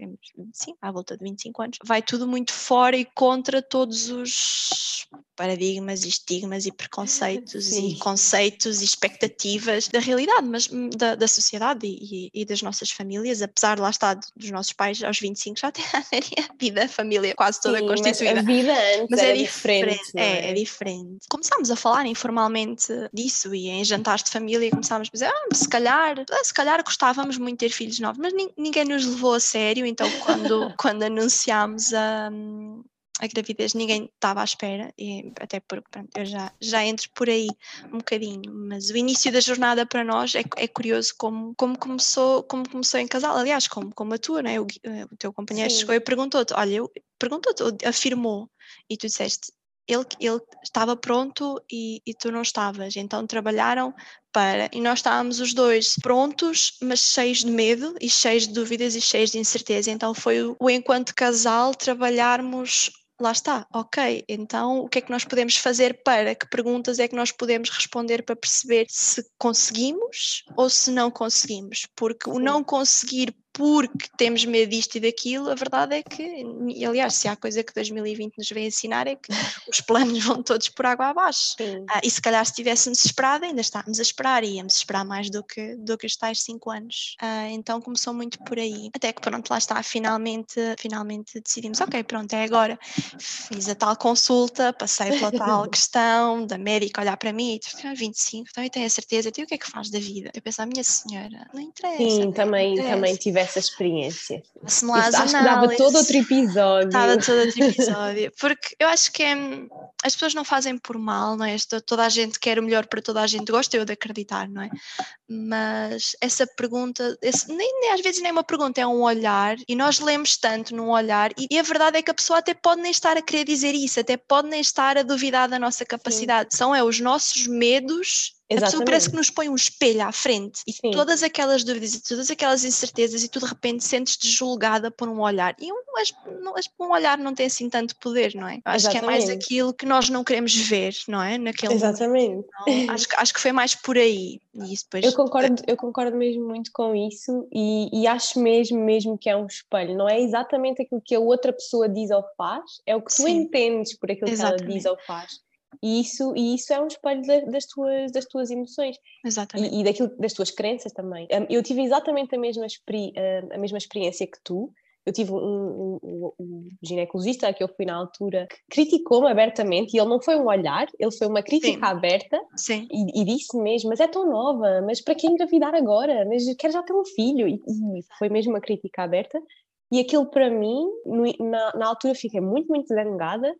sim, à volta de 25 anos. Vai tudo muito fora e contra todos os paradigmas e estigmas e preconceitos Sim. e conceitos e expectativas da realidade, mas hum, da, da sociedade e, e das nossas famílias, apesar de lá estar dos nossos pais aos 25 já terem a vida, a família quase toda Sim, mas constituída. a vida antes Mas é diferente. diferente, não é, é diferente. Começámos a falar informalmente disso e em jantares de família começámos a dizer, ah, se calhar, ah, se calhar gostávamos muito de ter filhos novos, mas nin- ninguém nos levou a sério, então quando, quando anunciámos a, a gravidez ninguém estava à espera, e até porque pronto, eu já, já entro por aí um bocadinho, mas o início da jornada para nós é, é curioso como, como, começou, como começou em casal, aliás, como, como a tua, né? o, eh, o teu companheiro Sim. chegou e perguntou-te, olha, perguntou-te, ou afirmou, e tu disseste, ele, ele estava pronto e, e tu não estavas, então trabalharam para, e nós estávamos os dois prontos, mas cheios de medo e cheios de dúvidas e cheios de incerteza, então foi o, o enquanto casal trabalharmos Lá está, ok. Então, o que é que nós podemos fazer para? Que perguntas é que nós podemos responder para perceber se conseguimos ou se não conseguimos? Porque o não conseguir porque temos medo disto e daquilo, a verdade é que, aliás, se há coisa que 2020 nos vem ensinar é que os planos vão todos por água abaixo. Ah, e se calhar se tivéssemos esperado, ainda estávamos a esperar, e íamos esperar mais do que, do que os tais 5 anos. Ah, então começou muito por aí. Até que pronto, lá está, finalmente, finalmente decidimos, ok, pronto, é agora. Fiz a tal consulta, passei pela tal questão da médica olhar para mim e tens 25, então eu tenho a certeza, então, e o que é que faz da vida? Eu penso, a minha senhora, não interessa. Sim, não também, interessa." também tive essa experiência? As Acho que dava todo outro episódio. Dava todo outro episódio. Porque eu acho que é, as pessoas não fazem por mal, não é? Toda a gente quer o melhor para toda a gente, gosto eu de acreditar, não é? Mas essa pergunta, esse- nem, nem às vezes nem é uma pergunta, é um olhar, e nós lemos tanto num olhar, e, e a verdade é que a pessoa até pode nem estar a querer dizer isso, até pode nem estar a duvidar da nossa capacidade. São é os nossos medos. A pessoa parece que nos põe um espelho à frente e Sim. todas aquelas dúvidas e todas aquelas incertezas e tu de repente sentes-te julgada por um olhar. E um, um olhar não tem assim tanto poder, não é? Acho que é mais Exatamente. aquilo que nós não queremos ver, não é? Naquele. Exatamente. Então, acho, que- acho que foi mais por aí. E isso depois. Eu concordo, eu concordo mesmo muito com isso e, e acho mesmo, mesmo que é um espelho. Não é exatamente aquilo que a outra pessoa diz ou faz, é o que tu Sim. entendes por aquilo que ela diz Exatamente. ou faz. E isso, e isso é um espelho da- das, tuas, das tuas emoções Exatamente. e, e daquilo, das tuas crenças também. Um, eu tive exatamente a mesma, experi- um, a mesma experiência que tu. Eu tive um, um- um- um ginecologista a que eu fui na altura que criticou-me abertamente e ele não foi um olhar, ele foi uma crítica Sim. aberta Sim. e, e disse mesmo, mas é tão nova, mas para que engravidar agora? Mas quero já ter um filho. E, e foi mesmo uma crítica aberta. E aquilo para mim, na, na altura fiquei muito, muito zangada,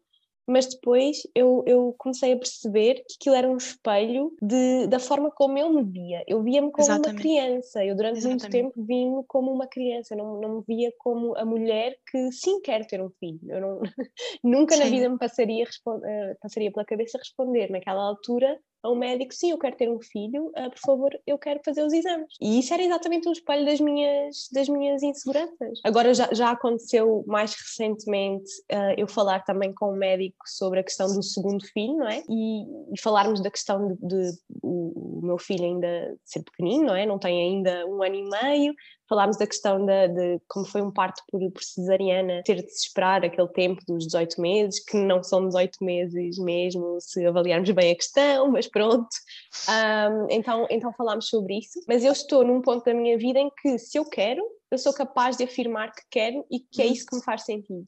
mas depois eu, eu comecei a perceber que aquilo era um espelho de, da forma como eu me via. Eu via-me como uma Exatamente. criança. Eu durante muito Exatamente. tempo vi-me como uma criança. Eu não, não me via como a mulher que sim quer ter um filho. Eu não, nunca na Sim. vida me passaria, eh, passaria pela cabeça responder naquela altura a um médico, sim, eu quero ter um filho, ah, por favor, eu quero fazer os exames. E isso era exatamente um espelho das minhas, das minhas inseguranças. Agora já, já aconteceu mais recentemente ah, eu falar também com um médico sobre a questão do segundo filho, não é? E, e falarmos da questão de, de o, o meu filho ainda ser pequenino, não é? Não tem ainda um ano e meio, falámos da questão da- de, como foi um parto por, por cesariana, ter de se esperar aquele tempo dos 18 meses, que não são 18 meses mesmo, se avaliarmos bem a questão, mas pronto. Ahm, então, então falámos sobre isso. Mas eu estou num ponto da minha vida em que, se eu quero, eu sou capaz de afirmar que quero e que é Uhum. isso que me faz sentido.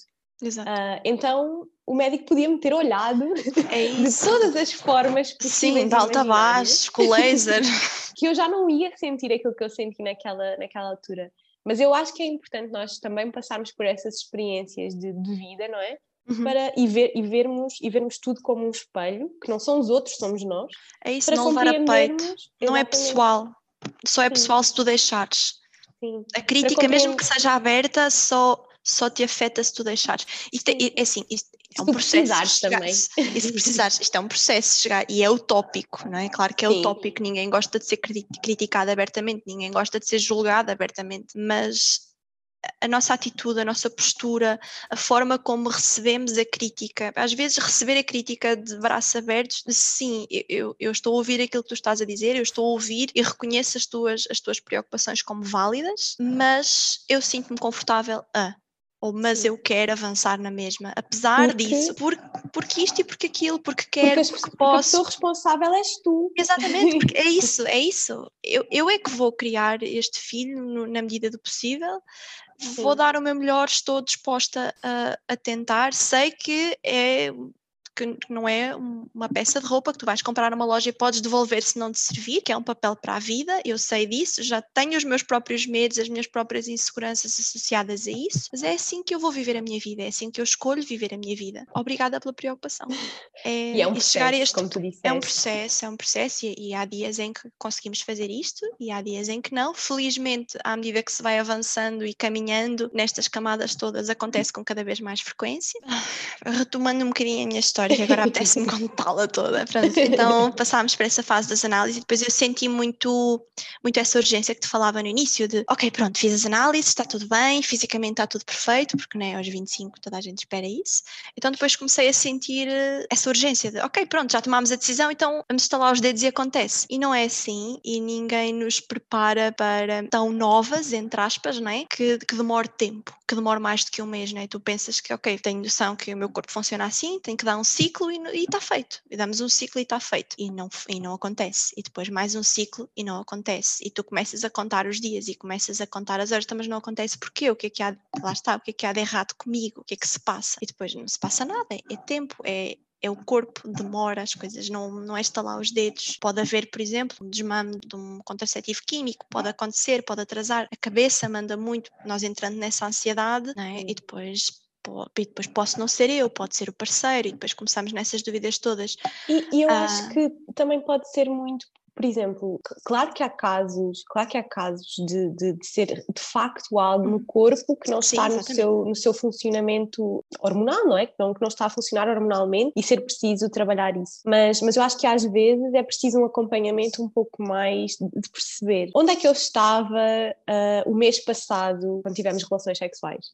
Ah, então, o médico podia-me ter olhado é de todas as formas possíveis Sim, de alta baixo, com laser. que eu já não ia sentir aquilo que eu senti naquela, naquela altura. Mas eu acho que é importante nós também passarmos por essas experiências de, de vida, não é? Uhum. Para, e, ver, e, vermos, e vermos tudo como um espelho, que não são os outros, somos nós. É isso, não levar a peito. Não é pessoal. Só é Sim. pessoal se tu deixares. sim. A crítica, mesmo que seja aberta, só, só te afeta se tu deixares. Isto é, Sim. assim, isto é um tu processo. precisares chegar- também. E se precisares, isto é um processo chegar, e é utópico, não é? Claro que é Sim. utópico, ninguém gosta de ser criti- criticado abertamente, ninguém gosta de ser julgado abertamente, mas a- nossa atitude, a nossa postura, a forma como recebemos a crítica, às vezes receber a crítica de braços abertos, de sim, eu- eu, estou a ouvir aquilo que tu estás a dizer, eu estou a ouvir e reconheço as tuas, as tuas preocupações como válidas, mas eu sinto-me confortável a ou mas eu quero avançar na mesma, apesar Porque- disso, por, porque isto e porque aquilo, porque Porque, quero, porque, porque a posso. pessoa responsável és tu. Exatamente, porque é isso, é isso. Eu, eu é que vou criar este filho no- na medida do possível, vou Sim. dar o meu melhor, estou disposta a, a tentar. Sei que é que não é um- uma peça de roupa que tu vais comprar numa loja e podes devolver se não te servir, que é um papel para a vida, eu sei disso, já tenho os meus próprios medos, as minhas próprias inseguranças associadas a isso, mas é assim que eu vou viver a minha vida, é assim que eu escolho viver a minha vida. Obrigada pela preocupação. É, E é um processo, este como tu disseste. é um processo, é um processo e, e há dias em que conseguimos fazer isto e há dias em que não. Felizmente, à medida que se vai avançando e caminhando nestas camadas todas, acontece com cada vez mais frequência. Ah, Retomando um bocadinho a minha história, que agora apetece-me contá-la toda. Pronto, então passámos por essa fase das análises e depois eu senti muito, muito essa urgência que te falava no início de, ok, pronto, fiz as análises, está tudo bem, fisicamente está tudo perfeito, porque né, aos 25 toda a gente espera isso. Então depois comecei a sentir eh, essa urgência de, ok, pronto, já tomámos a decisão, então vamos estalar os dedos e acontece. E não é assim, e ninguém nos prepara para tão novas, entre aspas, não é? Que, que demore tempo, que demore mais do que um mês, não é? Tu pensas que, ok, tenho noção que o meu corpo funciona assim, tenho que dar um ciclo e está feito. E damos um ciclo e está feito. E não, e não acontece. E depois mais um ciclo e não acontece. E tu começas a contar os dias e começas a contar as horas, "Então, mas não acontece porquê? O que é que há, lá está, o que é que há de errado comigo? O que é que se passa? E depois não se passa nada, é, é tempo, é é o corpo, demora, as coisas não, não é estalar os dedos. Pode haver, por exemplo, um desmame de um contraceptivo químico, pode acontecer, pode atrasar. A cabeça manda muito, nós entrando nessa ansiedade, é? e depois e depois posso não ser eu, pode ser o parceiro, e depois começamos nessas dúvidas todas. E, e eu ah, acho que também pode ser muito por exemplo, claro que há casos, claro que há casos de, de, de ser de facto algo no corpo que não Sim, está no seu, no seu funcionamento hormonal, não é? Que não, que não está a funcionar hormonalmente e ser preciso trabalhar isso. Mas, mas eu acho que às vezes é preciso um acompanhamento um pouco mais de, de perceber onde é que eu estava uh, o mês passado quando tivemos relações sexuais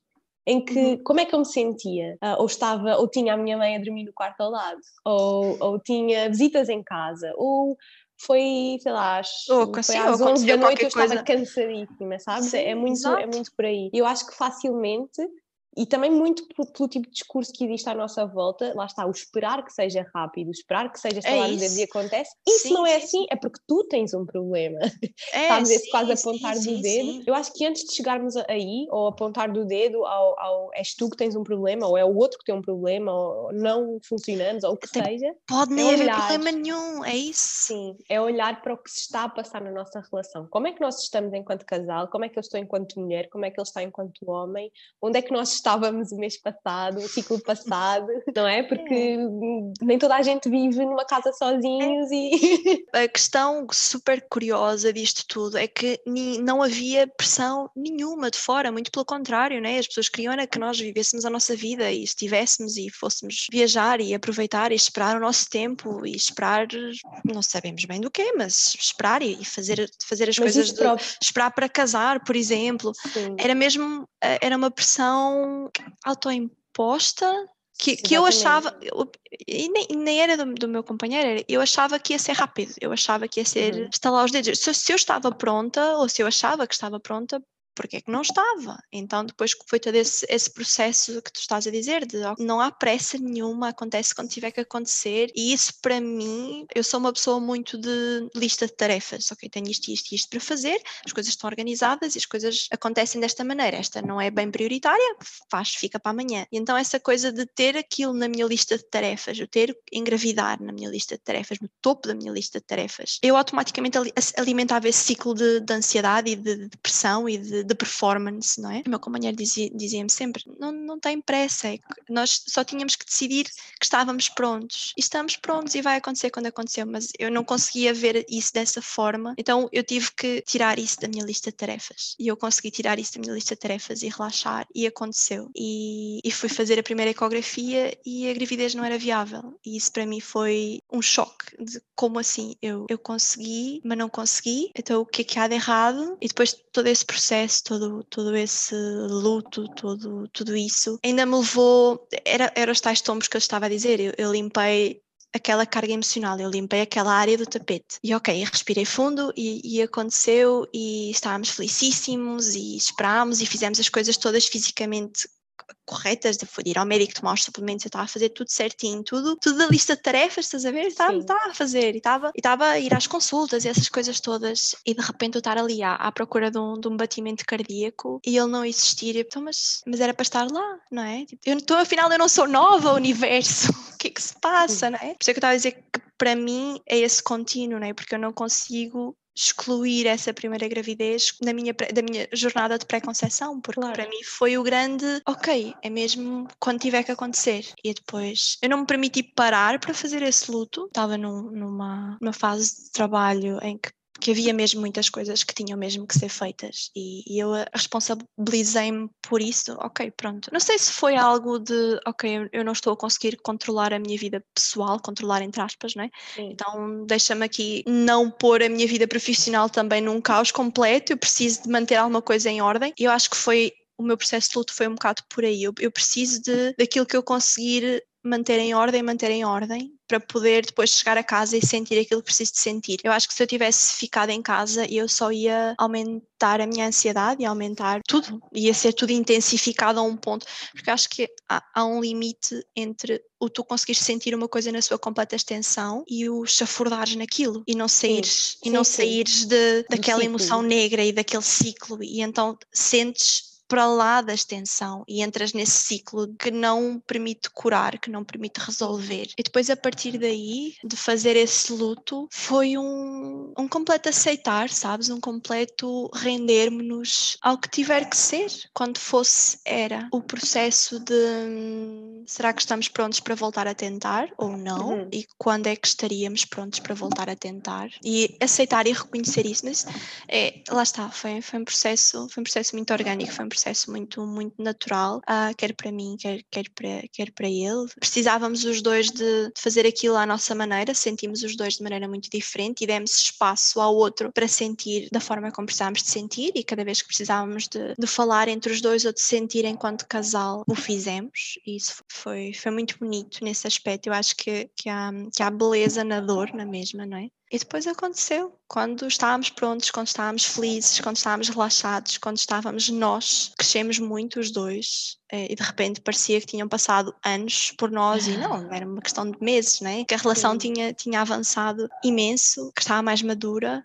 em que uhum. como é que eu me sentia? Uh, ou estava, ou tinha a minha mãe a dormir no quarto ao lado, ou, ou tinha visitas em casa, ou foi, sei lá, acho, oh, foi sim, às 11 da noite eu estava coisa. cansadíssima, sabes? Sim, é, muito, é muito por aí. Eu acho que facilmente e também muito pelo, tipo de discurso que existe à nossa volta, lá está, o esperar que seja rápido, o esperar que seja estalar é o dedo e acontece, isso sim, não é sim, assim, sim. é porque tu tens um problema. É, Sabes, esse quase apontar do dedo. Eu acho que antes de chegarmos aí, ou apontar do dedo ao, ao és tu que tens um problema, ou é o outro que tem um problema, ou não funcionamos, ou o que seja. Pode nem é haver problema nenhum, é isso. Sim, é olhar para o que se está a passar na nossa relação. Como é que nós estamos enquanto casal, como é que eu estou enquanto mulher, como é que ele está enquanto homem, onde é que nós estamos estávamos o mês passado, o ciclo passado, não é? Porque é. nem toda a gente vive numa casa sozinhos e. A questão super curiosa disto tudo é que não havia pressão nenhuma de fora, muito pelo contrário, né? As pessoas queriam era que nós vivêssemos a nossa vida e estivéssemos e fôssemos viajar e aproveitar e esperar o nosso tempo e esperar, não sabemos bem do quê, mas esperar e fazer, fazer as mas coisas, de, esperar para casar, por exemplo. Sim. Era mesmo, eh, era uma pressão autoimposta que, que eu achava, eu, e nem, nem era do, do, meu companheiro, eu achava que ia ser rápido, eu achava que ia ser uhum. estalar os dedos. Se, se, eu estava pronta, ou se eu achava que estava pronta, porque é que não estava? Então, depois que foi todo esse, esse, processo que tu estás a dizer, de não há pressa nenhuma, acontece quando tiver que acontecer, e isso para mim, eu sou uma pessoa muito de lista de tarefas, ok, tenho isto, isto e isto para fazer, as coisas estão organizadas e as coisas acontecem desta maneira, esta não é bem prioritária, faz, fica para amanhã. E então essa coisa de ter aquilo na minha lista de tarefas, eu ter engravidar na minha lista de tarefas, no topo da minha lista de tarefas, eu automaticamente alimentava esse ciclo de, de ansiedade e de depressão e de de performance, não é? O meu companheiro dizia-me dizia sempre: não, não tem pressa, é nós só tínhamos que decidir que estávamos prontos. E estamos prontos e vai acontecer quando aconteceu, mas eu não conseguia ver isso dessa forma, então eu tive que tirar isso da minha lista de tarefas. E eu consegui tirar isso da minha lista de tarefas e relaxar, e aconteceu. E, e fui fazer a primeira ecografia e a gravidez não era viável. E isso para mim foi um choque de como assim eu, eu consegui, mas não consegui, então o que é que há de errado? E depois todo esse processo todo, todo esse luto, todo, tudo isso, ainda me levou, era, era os tais tombos que eu estava a dizer, eu, eu limpei aquela carga emocional, eu limpei aquela área do tapete. E ok, respirei fundo e, e, aconteceu e estávamos felicíssimos e esperámos e fizemos as coisas todas fisicamente corretas, de ir ao médico tomar os suplementos, eu estava a fazer tudo certinho, tudo, tudo da lista de tarefas, estás a ver? Estava, estava a fazer e estava, e estava a ir às consultas e essas coisas todas e de repente eu estar ali à, à procura de um, de um batimento cardíaco e ele não existir, então, mas, mas era para estar lá, não é? Tipo, eu, então afinal eu não sou nova ao universo, o que é que se passa, não é? Por isso é que eu estava a dizer que para mim é esse contínuo, não é? Porque eu não consigo excluir essa primeira gravidez da minha, da minha jornada de pré-conceição, porque claro. para mim foi o grande, ok, é mesmo quando tiver que acontecer. E depois eu não me permiti parar para fazer esse luto, estava num, numa, numa fase de trabalho em que que havia mesmo muitas coisas que tinham mesmo que ser feitas e, e eu responsabilizei-me por isso, ok, pronto. Não sei se foi algo de, ok, eu não estou a conseguir controlar a minha vida pessoal, controlar entre aspas, não é? Sim. Então deixa-me aqui não pôr a minha vida profissional também num caos completo, eu preciso de manter alguma coisa em ordem e eu acho que foi o meu processo de luto foi um bocado por aí. Eu, eu preciso de, daquilo que eu conseguir manter em ordem, manter em ordem, para poder depois chegar a casa e sentir aquilo que preciso de sentir. Eu acho que se eu tivesse ficado em casa, eu só ia aumentar a minha ansiedade e aumentar tudo, ia ser tudo intensificado a um ponto, porque acho que há, há um limite entre o tu conseguires sentir uma coisa na sua completa extensão e o chafurdares naquilo. E não saíres sim, e sim, não saíres de, daquela emoção negra e daquele ciclo. E então sentes para lá da extensão e entras nesse ciclo que não permite curar, que não permite resolver. E depois, a partir daí, de fazer esse luto, foi um, um completo aceitar, sabes? Um completo render-nos ao que tiver que ser. Quando fosse, era o processo de hum, será que estamos prontos para voltar a tentar ou não? Uhum. E quando é que estaríamos prontos para voltar a tentar? E aceitar e reconhecer isso. Mas é, lá está, foi, foi, um processo, foi um processo muito orgânico, foi um processo muito, muito natural, uh, quer para mim, quer, quer, para, quer para ele. Precisávamos os dois de, de fazer aquilo à nossa maneira, sentimos os dois de maneira muito diferente e demos espaço ao outro para sentir da forma como precisávamos de sentir e cada vez que precisávamos de, de falar entre os dois ou de sentir enquanto casal, o fizemos e isso foi, foi muito bonito nesse aspecto. Eu acho que, que, há, que há beleza na dor, na mesma, não é? E depois aconteceu. Quando estávamos prontos, quando estávamos felizes, quando estávamos relaxados, quando estávamos nós, crescemos muito os dois eh, e de repente parecia que tinham passado anos por nós e não, era uma questão de meses, né? que a relação tinha, tinha avançado imenso, que estava mais madura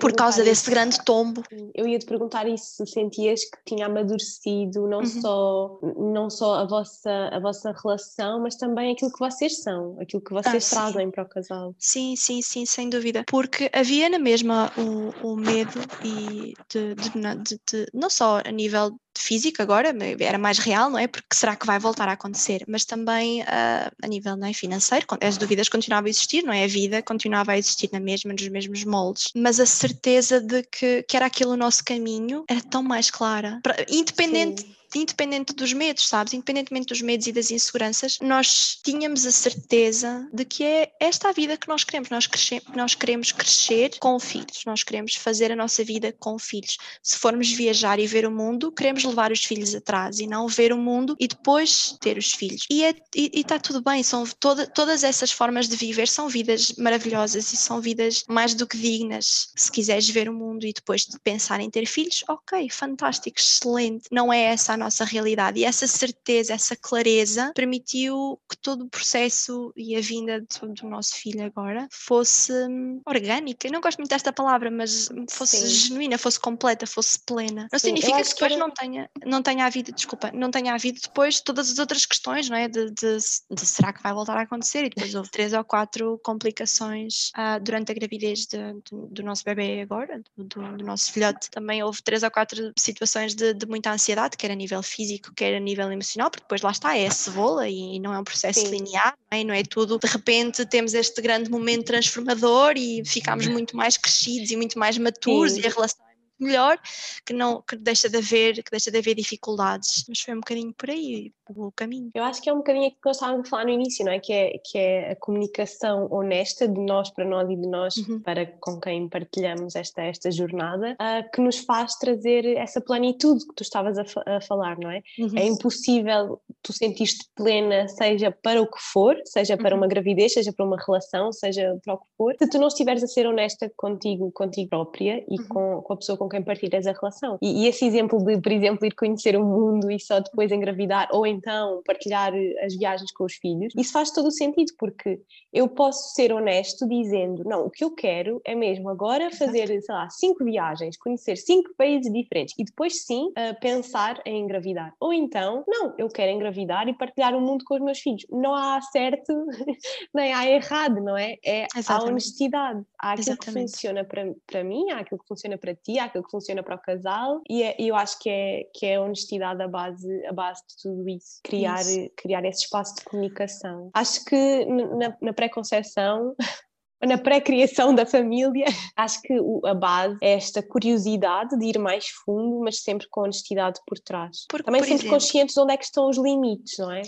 por causa desse grande tombo. Eu ia te perguntar isso, se sentias que tinha amadurecido não, uhum. só, não só a vossa, a vossa relação, mas também aquilo que vocês são, aquilo que vocês ah, trazem para o casal. Sim, sim, sim, sem dúvida, porque havia na mesma o, o medo e de, de, de, não só a nível físico agora, era mais real, não é? Porque será que vai voltar a acontecer? Mas também uh, a nível não é, financeiro, as dúvidas continuavam a existir, não é? A vida continuava a existir na mesma, nos mesmos moldes, mas a certeza de que, que era aquilo o nosso caminho era tão mais clara, independente. Sim independente dos medos, sabes? Independentemente dos medos e das inseguranças, nós tínhamos a certeza de que é esta a vida que nós queremos. Nós, cresce, nós queremos crescer com filhos, nós queremos fazer a nossa vida com filhos. Se formos viajar e ver o mundo, queremos levar os filhos atrás e não ver o mundo e depois ter os filhos. E é, está tudo bem, são toda, todas essas formas de viver são vidas maravilhosas e são vidas mais do que dignas. Se quiseres ver o mundo e depois de pensar em ter filhos, ok, fantástico, excelente. Não é essa a nossa realidade. E essa certeza, essa clareza permitiu que todo o processo e a vinda do, do nosso filho agora fosse hum, orgânica. Eu não gosto muito desta palavra, mas fosse Sim. genuína, fosse completa, fosse plena. Não Sim, significa que depois era... não, tenha, não tenha havido, desculpa, não tenha havido depois todas as outras questões, não é? De, de, de será que vai voltar a acontecer? E depois houve três ou quatro complicações uh, durante a gravidez de, de, do nosso bebê agora, do, do, nosso filhote. Também houve três ou quatro situações de, de muita ansiedade, quer a nível nível físico, quer a nível emocional, porque depois lá está, é a cebola e não é um processo Sim. linear, não é? não é tudo, de repente temos este grande momento transformador e ficamos uhum. muito mais crescidos e muito mais maturos Sim. e a relação melhor, que não que deixa de haver, que deixa de haver dificuldades. Mas foi um bocadinho por aí o caminho. Eu acho que é um bocadinho aquilo que nós estávamos a falar no início, não é? Que é, que é a comunicação honesta de nós para nós e de nós uhum. para com quem partilhamos esta, esta jornada, uh, que nos faz trazer essa plenitude que tu estavas a, a falar, não é? Uhum. É impossível tu sentiste plena, seja para o que for, seja para uhum. uma gravidez, seja para uma relação, seja para o que for, se tu não estiveres a ser honesta contigo, contigo própria e uhum. com, com a pessoa com quem partilhas a relação. E, e, esse exemplo de, por exemplo, ir conhecer o mundo e só depois engravidar, ou então partilhar eh, as viagens com os filhos, isso faz todo o sentido, porque eu posso ser honesto dizendo, não, o que eu quero é mesmo agora fazer, sei lá, cinco viagens, conhecer cinco países diferentes e depois sim uh, pensar em engravidar. Ou então, não, eu quero engravidar e partilhar o mundo com os meus filhos. Não há certo nem há errado, não é? É Exatamente. a honestidade. Há aquilo Exatamente. que funciona para, para mim, há aquilo que funciona para ti, há aquilo que funciona para o casal e é, eu acho que é, que é a honestidade a base, a base de tudo isso, criar, isso. criar esse espaço de comunicação. Acho que na, na pré-conceição na pré-criação da família, acho que a base é esta curiosidade de ir mais fundo, mas sempre com honestidade por trás. Porque, Também por sempre exemplo, conscientes de onde é que estão os limites, não é?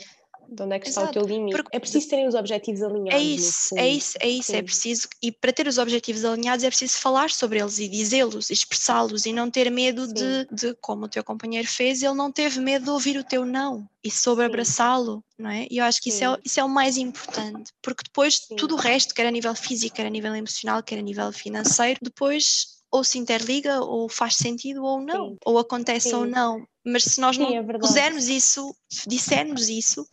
De onde é que Exato. está o teu limite. Porque é preciso terem os objetivos alinhados. É isso, é isso, é isso, é preciso, e para ter os objetivos alinhados é preciso falar sobre eles e dizê-los, expressá-los e não ter medo de, de, como o teu companheiro fez, ele não teve medo de ouvir o teu não e sobre abraçá-lo, não é? E eu acho que isso é, isso é o mais importante, porque depois Sim. tudo o resto, quer a nível físico, quer a nível emocional, quer a nível financeiro, depois ou se interliga, ou faz sentido ou não, Sim. ou acontece Sim. ou não. Mas se nós Sim, não é pusermos isso, dissermos isso,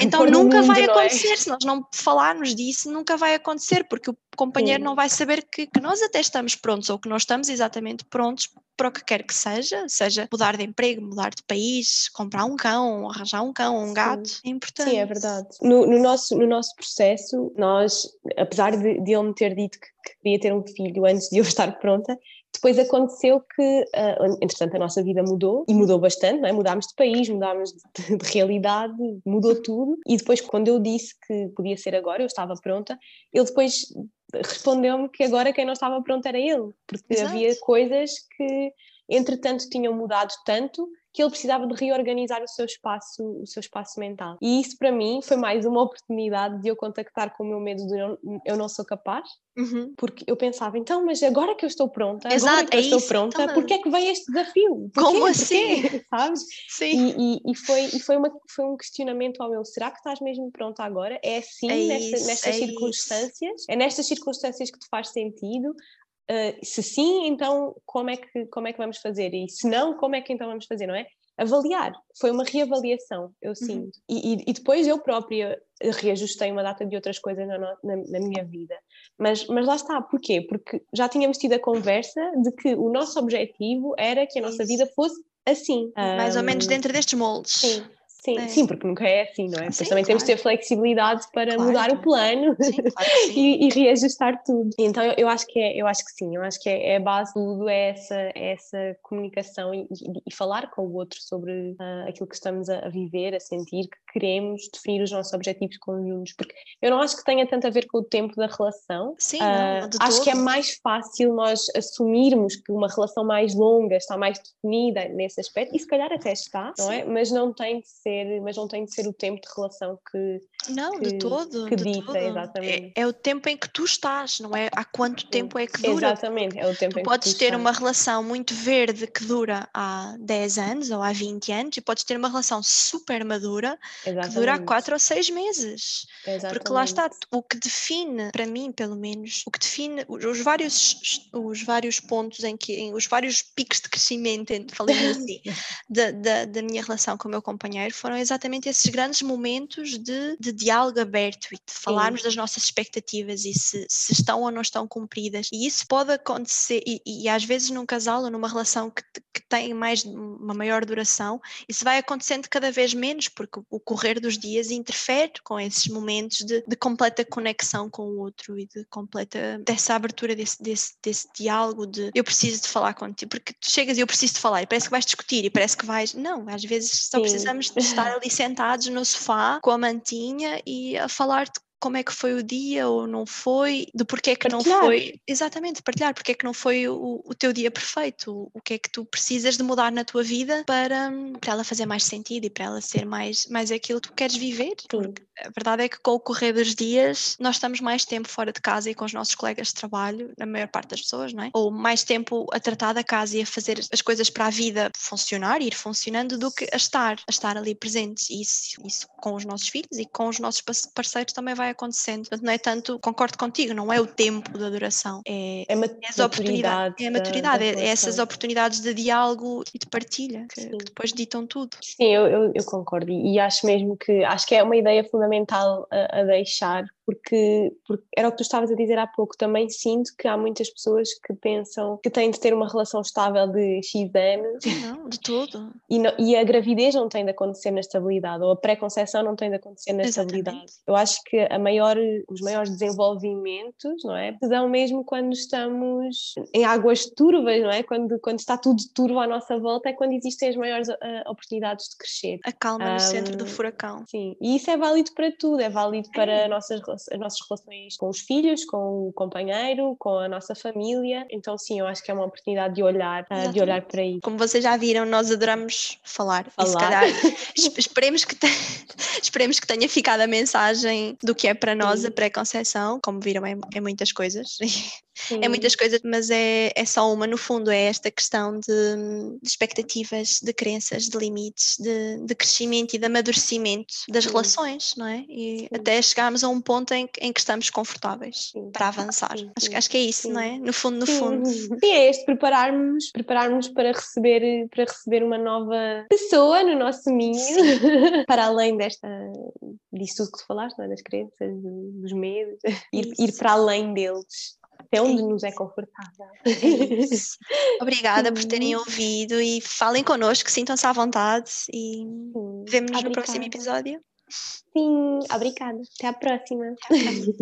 então nunca vai acontecer. Se nós não falarmos disso, nunca vai acontecer, porque o companheiro não vai saber que, que, nós até estamos prontos ou que nós estamos exatamente prontos para o que quer que seja, seja mudar de emprego, mudar de país, comprar um cão, arranjar um cão, um gato, Sim. é importante. Sim, é verdade. No, no nosso, no nosso processo, nós, apesar de, de ele me ter dito que, que queria ter um filho antes de eu estar pronta, depois aconteceu que, uh, entretanto, a nossa vida mudou e mudou bastante, não é? mudámos de país, mudámos de, de, realidade, mudou tudo. E depois, quando eu disse que podia ser agora, eu estava pronta, ele depois respondeu-me que agora quem não estava pronto era ele, porque Exato. havia coisas que, entretanto, tinham mudado tanto que ele precisava de reorganizar o seu espaço, o seu espaço mental. E isso para mim foi mais uma oportunidade de eu contactar com o meu medo de eu, eu não sou capaz, Uhum. porque eu pensava, então, mas agora que eu estou pronta, Exato, agora que eu é estou isso, pronta, então, porquê é que vem este desafio? Porquê? Como Porquê? assim? Sabes? Sim. E, e, e, foi, e foi, uma, foi um questionamento ao meu, será que estás mesmo pronta agora? É assim, É nesta, isso, nestas é circunstâncias? É nestas circunstâncias que te faz sentido? Uh, se sim, então como é, que, como é que vamos fazer? E se não, como é que então vamos fazer, não é? Avaliar, foi uma reavaliação, eu sinto. Uhum. E, e, e, depois eu própria reajustei uma data de outras coisas na, na, na, minha vida. Mas, mas lá está, porquê? Porque já tínhamos tido a conversa de que o nosso objetivo era que a nossa Isso. vida fosse assim. Mais um, ou menos dentro destes moldes. Sim. Sim, É. sim, porque nunca é assim, não é? Depois Sim, também temos de claro. ter flexibilidade para Claro. mudar o plano Sim, claro e, e reajustar tudo. Então eu, eu acho que é, eu acho que sim, eu acho que é, é a base de tudo, é essa, é essa comunicação e, e- e falar com o outro sobre ah, aquilo que estamos a, a viver, a sentir, que queremos definir os nossos objetivos conjuntos, porque eu não acho que tenha tanto a ver com o tempo da relação. Sim, Ah, não, de acho que é todo. mais fácil nós assumirmos que uma relação mais longa está mais definida nesse aspecto, e se calhar até está, não é? Mas não tem de ser, mas não tem de ser o tempo de relação que Não, que- de todo. que de dita, todo. exatamente. É, é o tempo em que tu estás, não é? Há quanto tempo é que dura? Exatamente, é o tempo Tu em que podes ter estás. uma relação muito verde que dura há 10 anos ou há 20 anos e podes ter uma relação super madura que dura há Exatamente, 4 ou 6 meses. Porque lá está, exatamente. o que define, para mim pelo menos, o que define os os vários, os vários pontos em que, em- os vários picos de crescimento, assim, da, da, da minha relação com o meu companheiro foram exatamente esses grandes momentos de, de diálogo aberto e de falarmos das nossas expectativas e se, se estão ou não estão cumpridas. E isso pode acontecer, e, e às vezes num casal ou numa relação que, que tem mais, uma maior duração, isso vai acontecendo cada vez menos, porque o correr dos dias interfere com esses momentos de, de completa conexão com o outro e de completa dessa abertura desse, desse, desse diálogo de eu preciso de falar contigo, porque tu chegas e eu preciso de falar e parece que vais discutir e parece que vais. Não, às vezes só Sim. precisamos de estar ali sentados no sofá com a mantinha e a falar de como é que foi o dia ou não foi, do porquê que Partilhar. não foi. Exatamente, partilhar, porque é que não foi o, o teu dia perfeito, o, o que é que tu precisas de mudar na tua vida para, para ela fazer mais sentido e para ela ser mais, mais aquilo que tu queres viver. Sim. A verdade é que com o correr dos dias nós estamos mais tempo fora de casa e com os nossos colegas de trabalho, na maior parte das pessoas, não é? Ou mais tempo a tratar da casa e a fazer as coisas para a vida funcionar, ir funcionando, do que a estar, a estar ali presentes. E isso, isso com os nossos filhos e com os nossos parce- parceiros também vai acontecendo. Portanto, não é tanto, concordo contigo, não é o tempo da duração, é É as oportunidades, é a da- maturidade, da é, é essas oportunidades de diálogo e de partilha que, que depois ditam tudo. Sim, eu, eu, eu concordo e, e acho mesmo que acho que é uma ideia fundamental a, a deixar porque, porque era o que tu estavas a dizer há pouco, também sinto que há muitas pessoas que pensam que têm de ter uma relação estável de X anos Não, de tudo. e, não- e a gravidez não tem de acontecer na estabilidade ou a pré-conceição não tem de acontecer na Exatamente. estabilidade. Eu acho que a maior, os maiores desenvolvimentos, não é? Se dão mesmo quando estamos em águas turvas, não é? Quando, quando está tudo turvo à nossa volta é quando existem as maiores ah, oportunidades de crescer. A calma no centro do furacão. Sim, e isso é válido para tudo, é válido para É. as nossas, rela- as nossas relações com os filhos, com o companheiro, com a nossa família. Então, sim, eu acho que é uma oportunidade de olhar, ah, de olhar Exatamente. para aí. Como vocês já viram, nós adoramos falar. E se Falar. calhar es- esperemos que, te- esperemos que tenha ficado a mensagem do que é para nós a Sim. pré-conceição. Como viram, é, é muitas coisas. Sim. É muitas coisas, mas é, é só uma, no fundo, é esta questão de, de expectativas, de crenças, de limites, de, de crescimento e de amadurecimento das Sim. relações, não é? E Sim. até chegarmos a um ponto em, que- em que estamos confortáveis Sim. para avançar. Sim, Acho, sim, que- acho que é isso, não sim. é? No fundo, no Sim. fundo. Sim, é este prepararmos, prepararmos para receber, para receber uma nova pessoa no nosso ninho, para além desta, disso tudo que tu falaste, é? das crenças, do- dos medos, ir, ir para além deles. até onde nos é confortável. É Obrigada por terem ouvido e falem connosco, sintam-se à vontade e vemo-nos no próximo episódio. Sim, obrigada. Até a próxima. Até a próxima.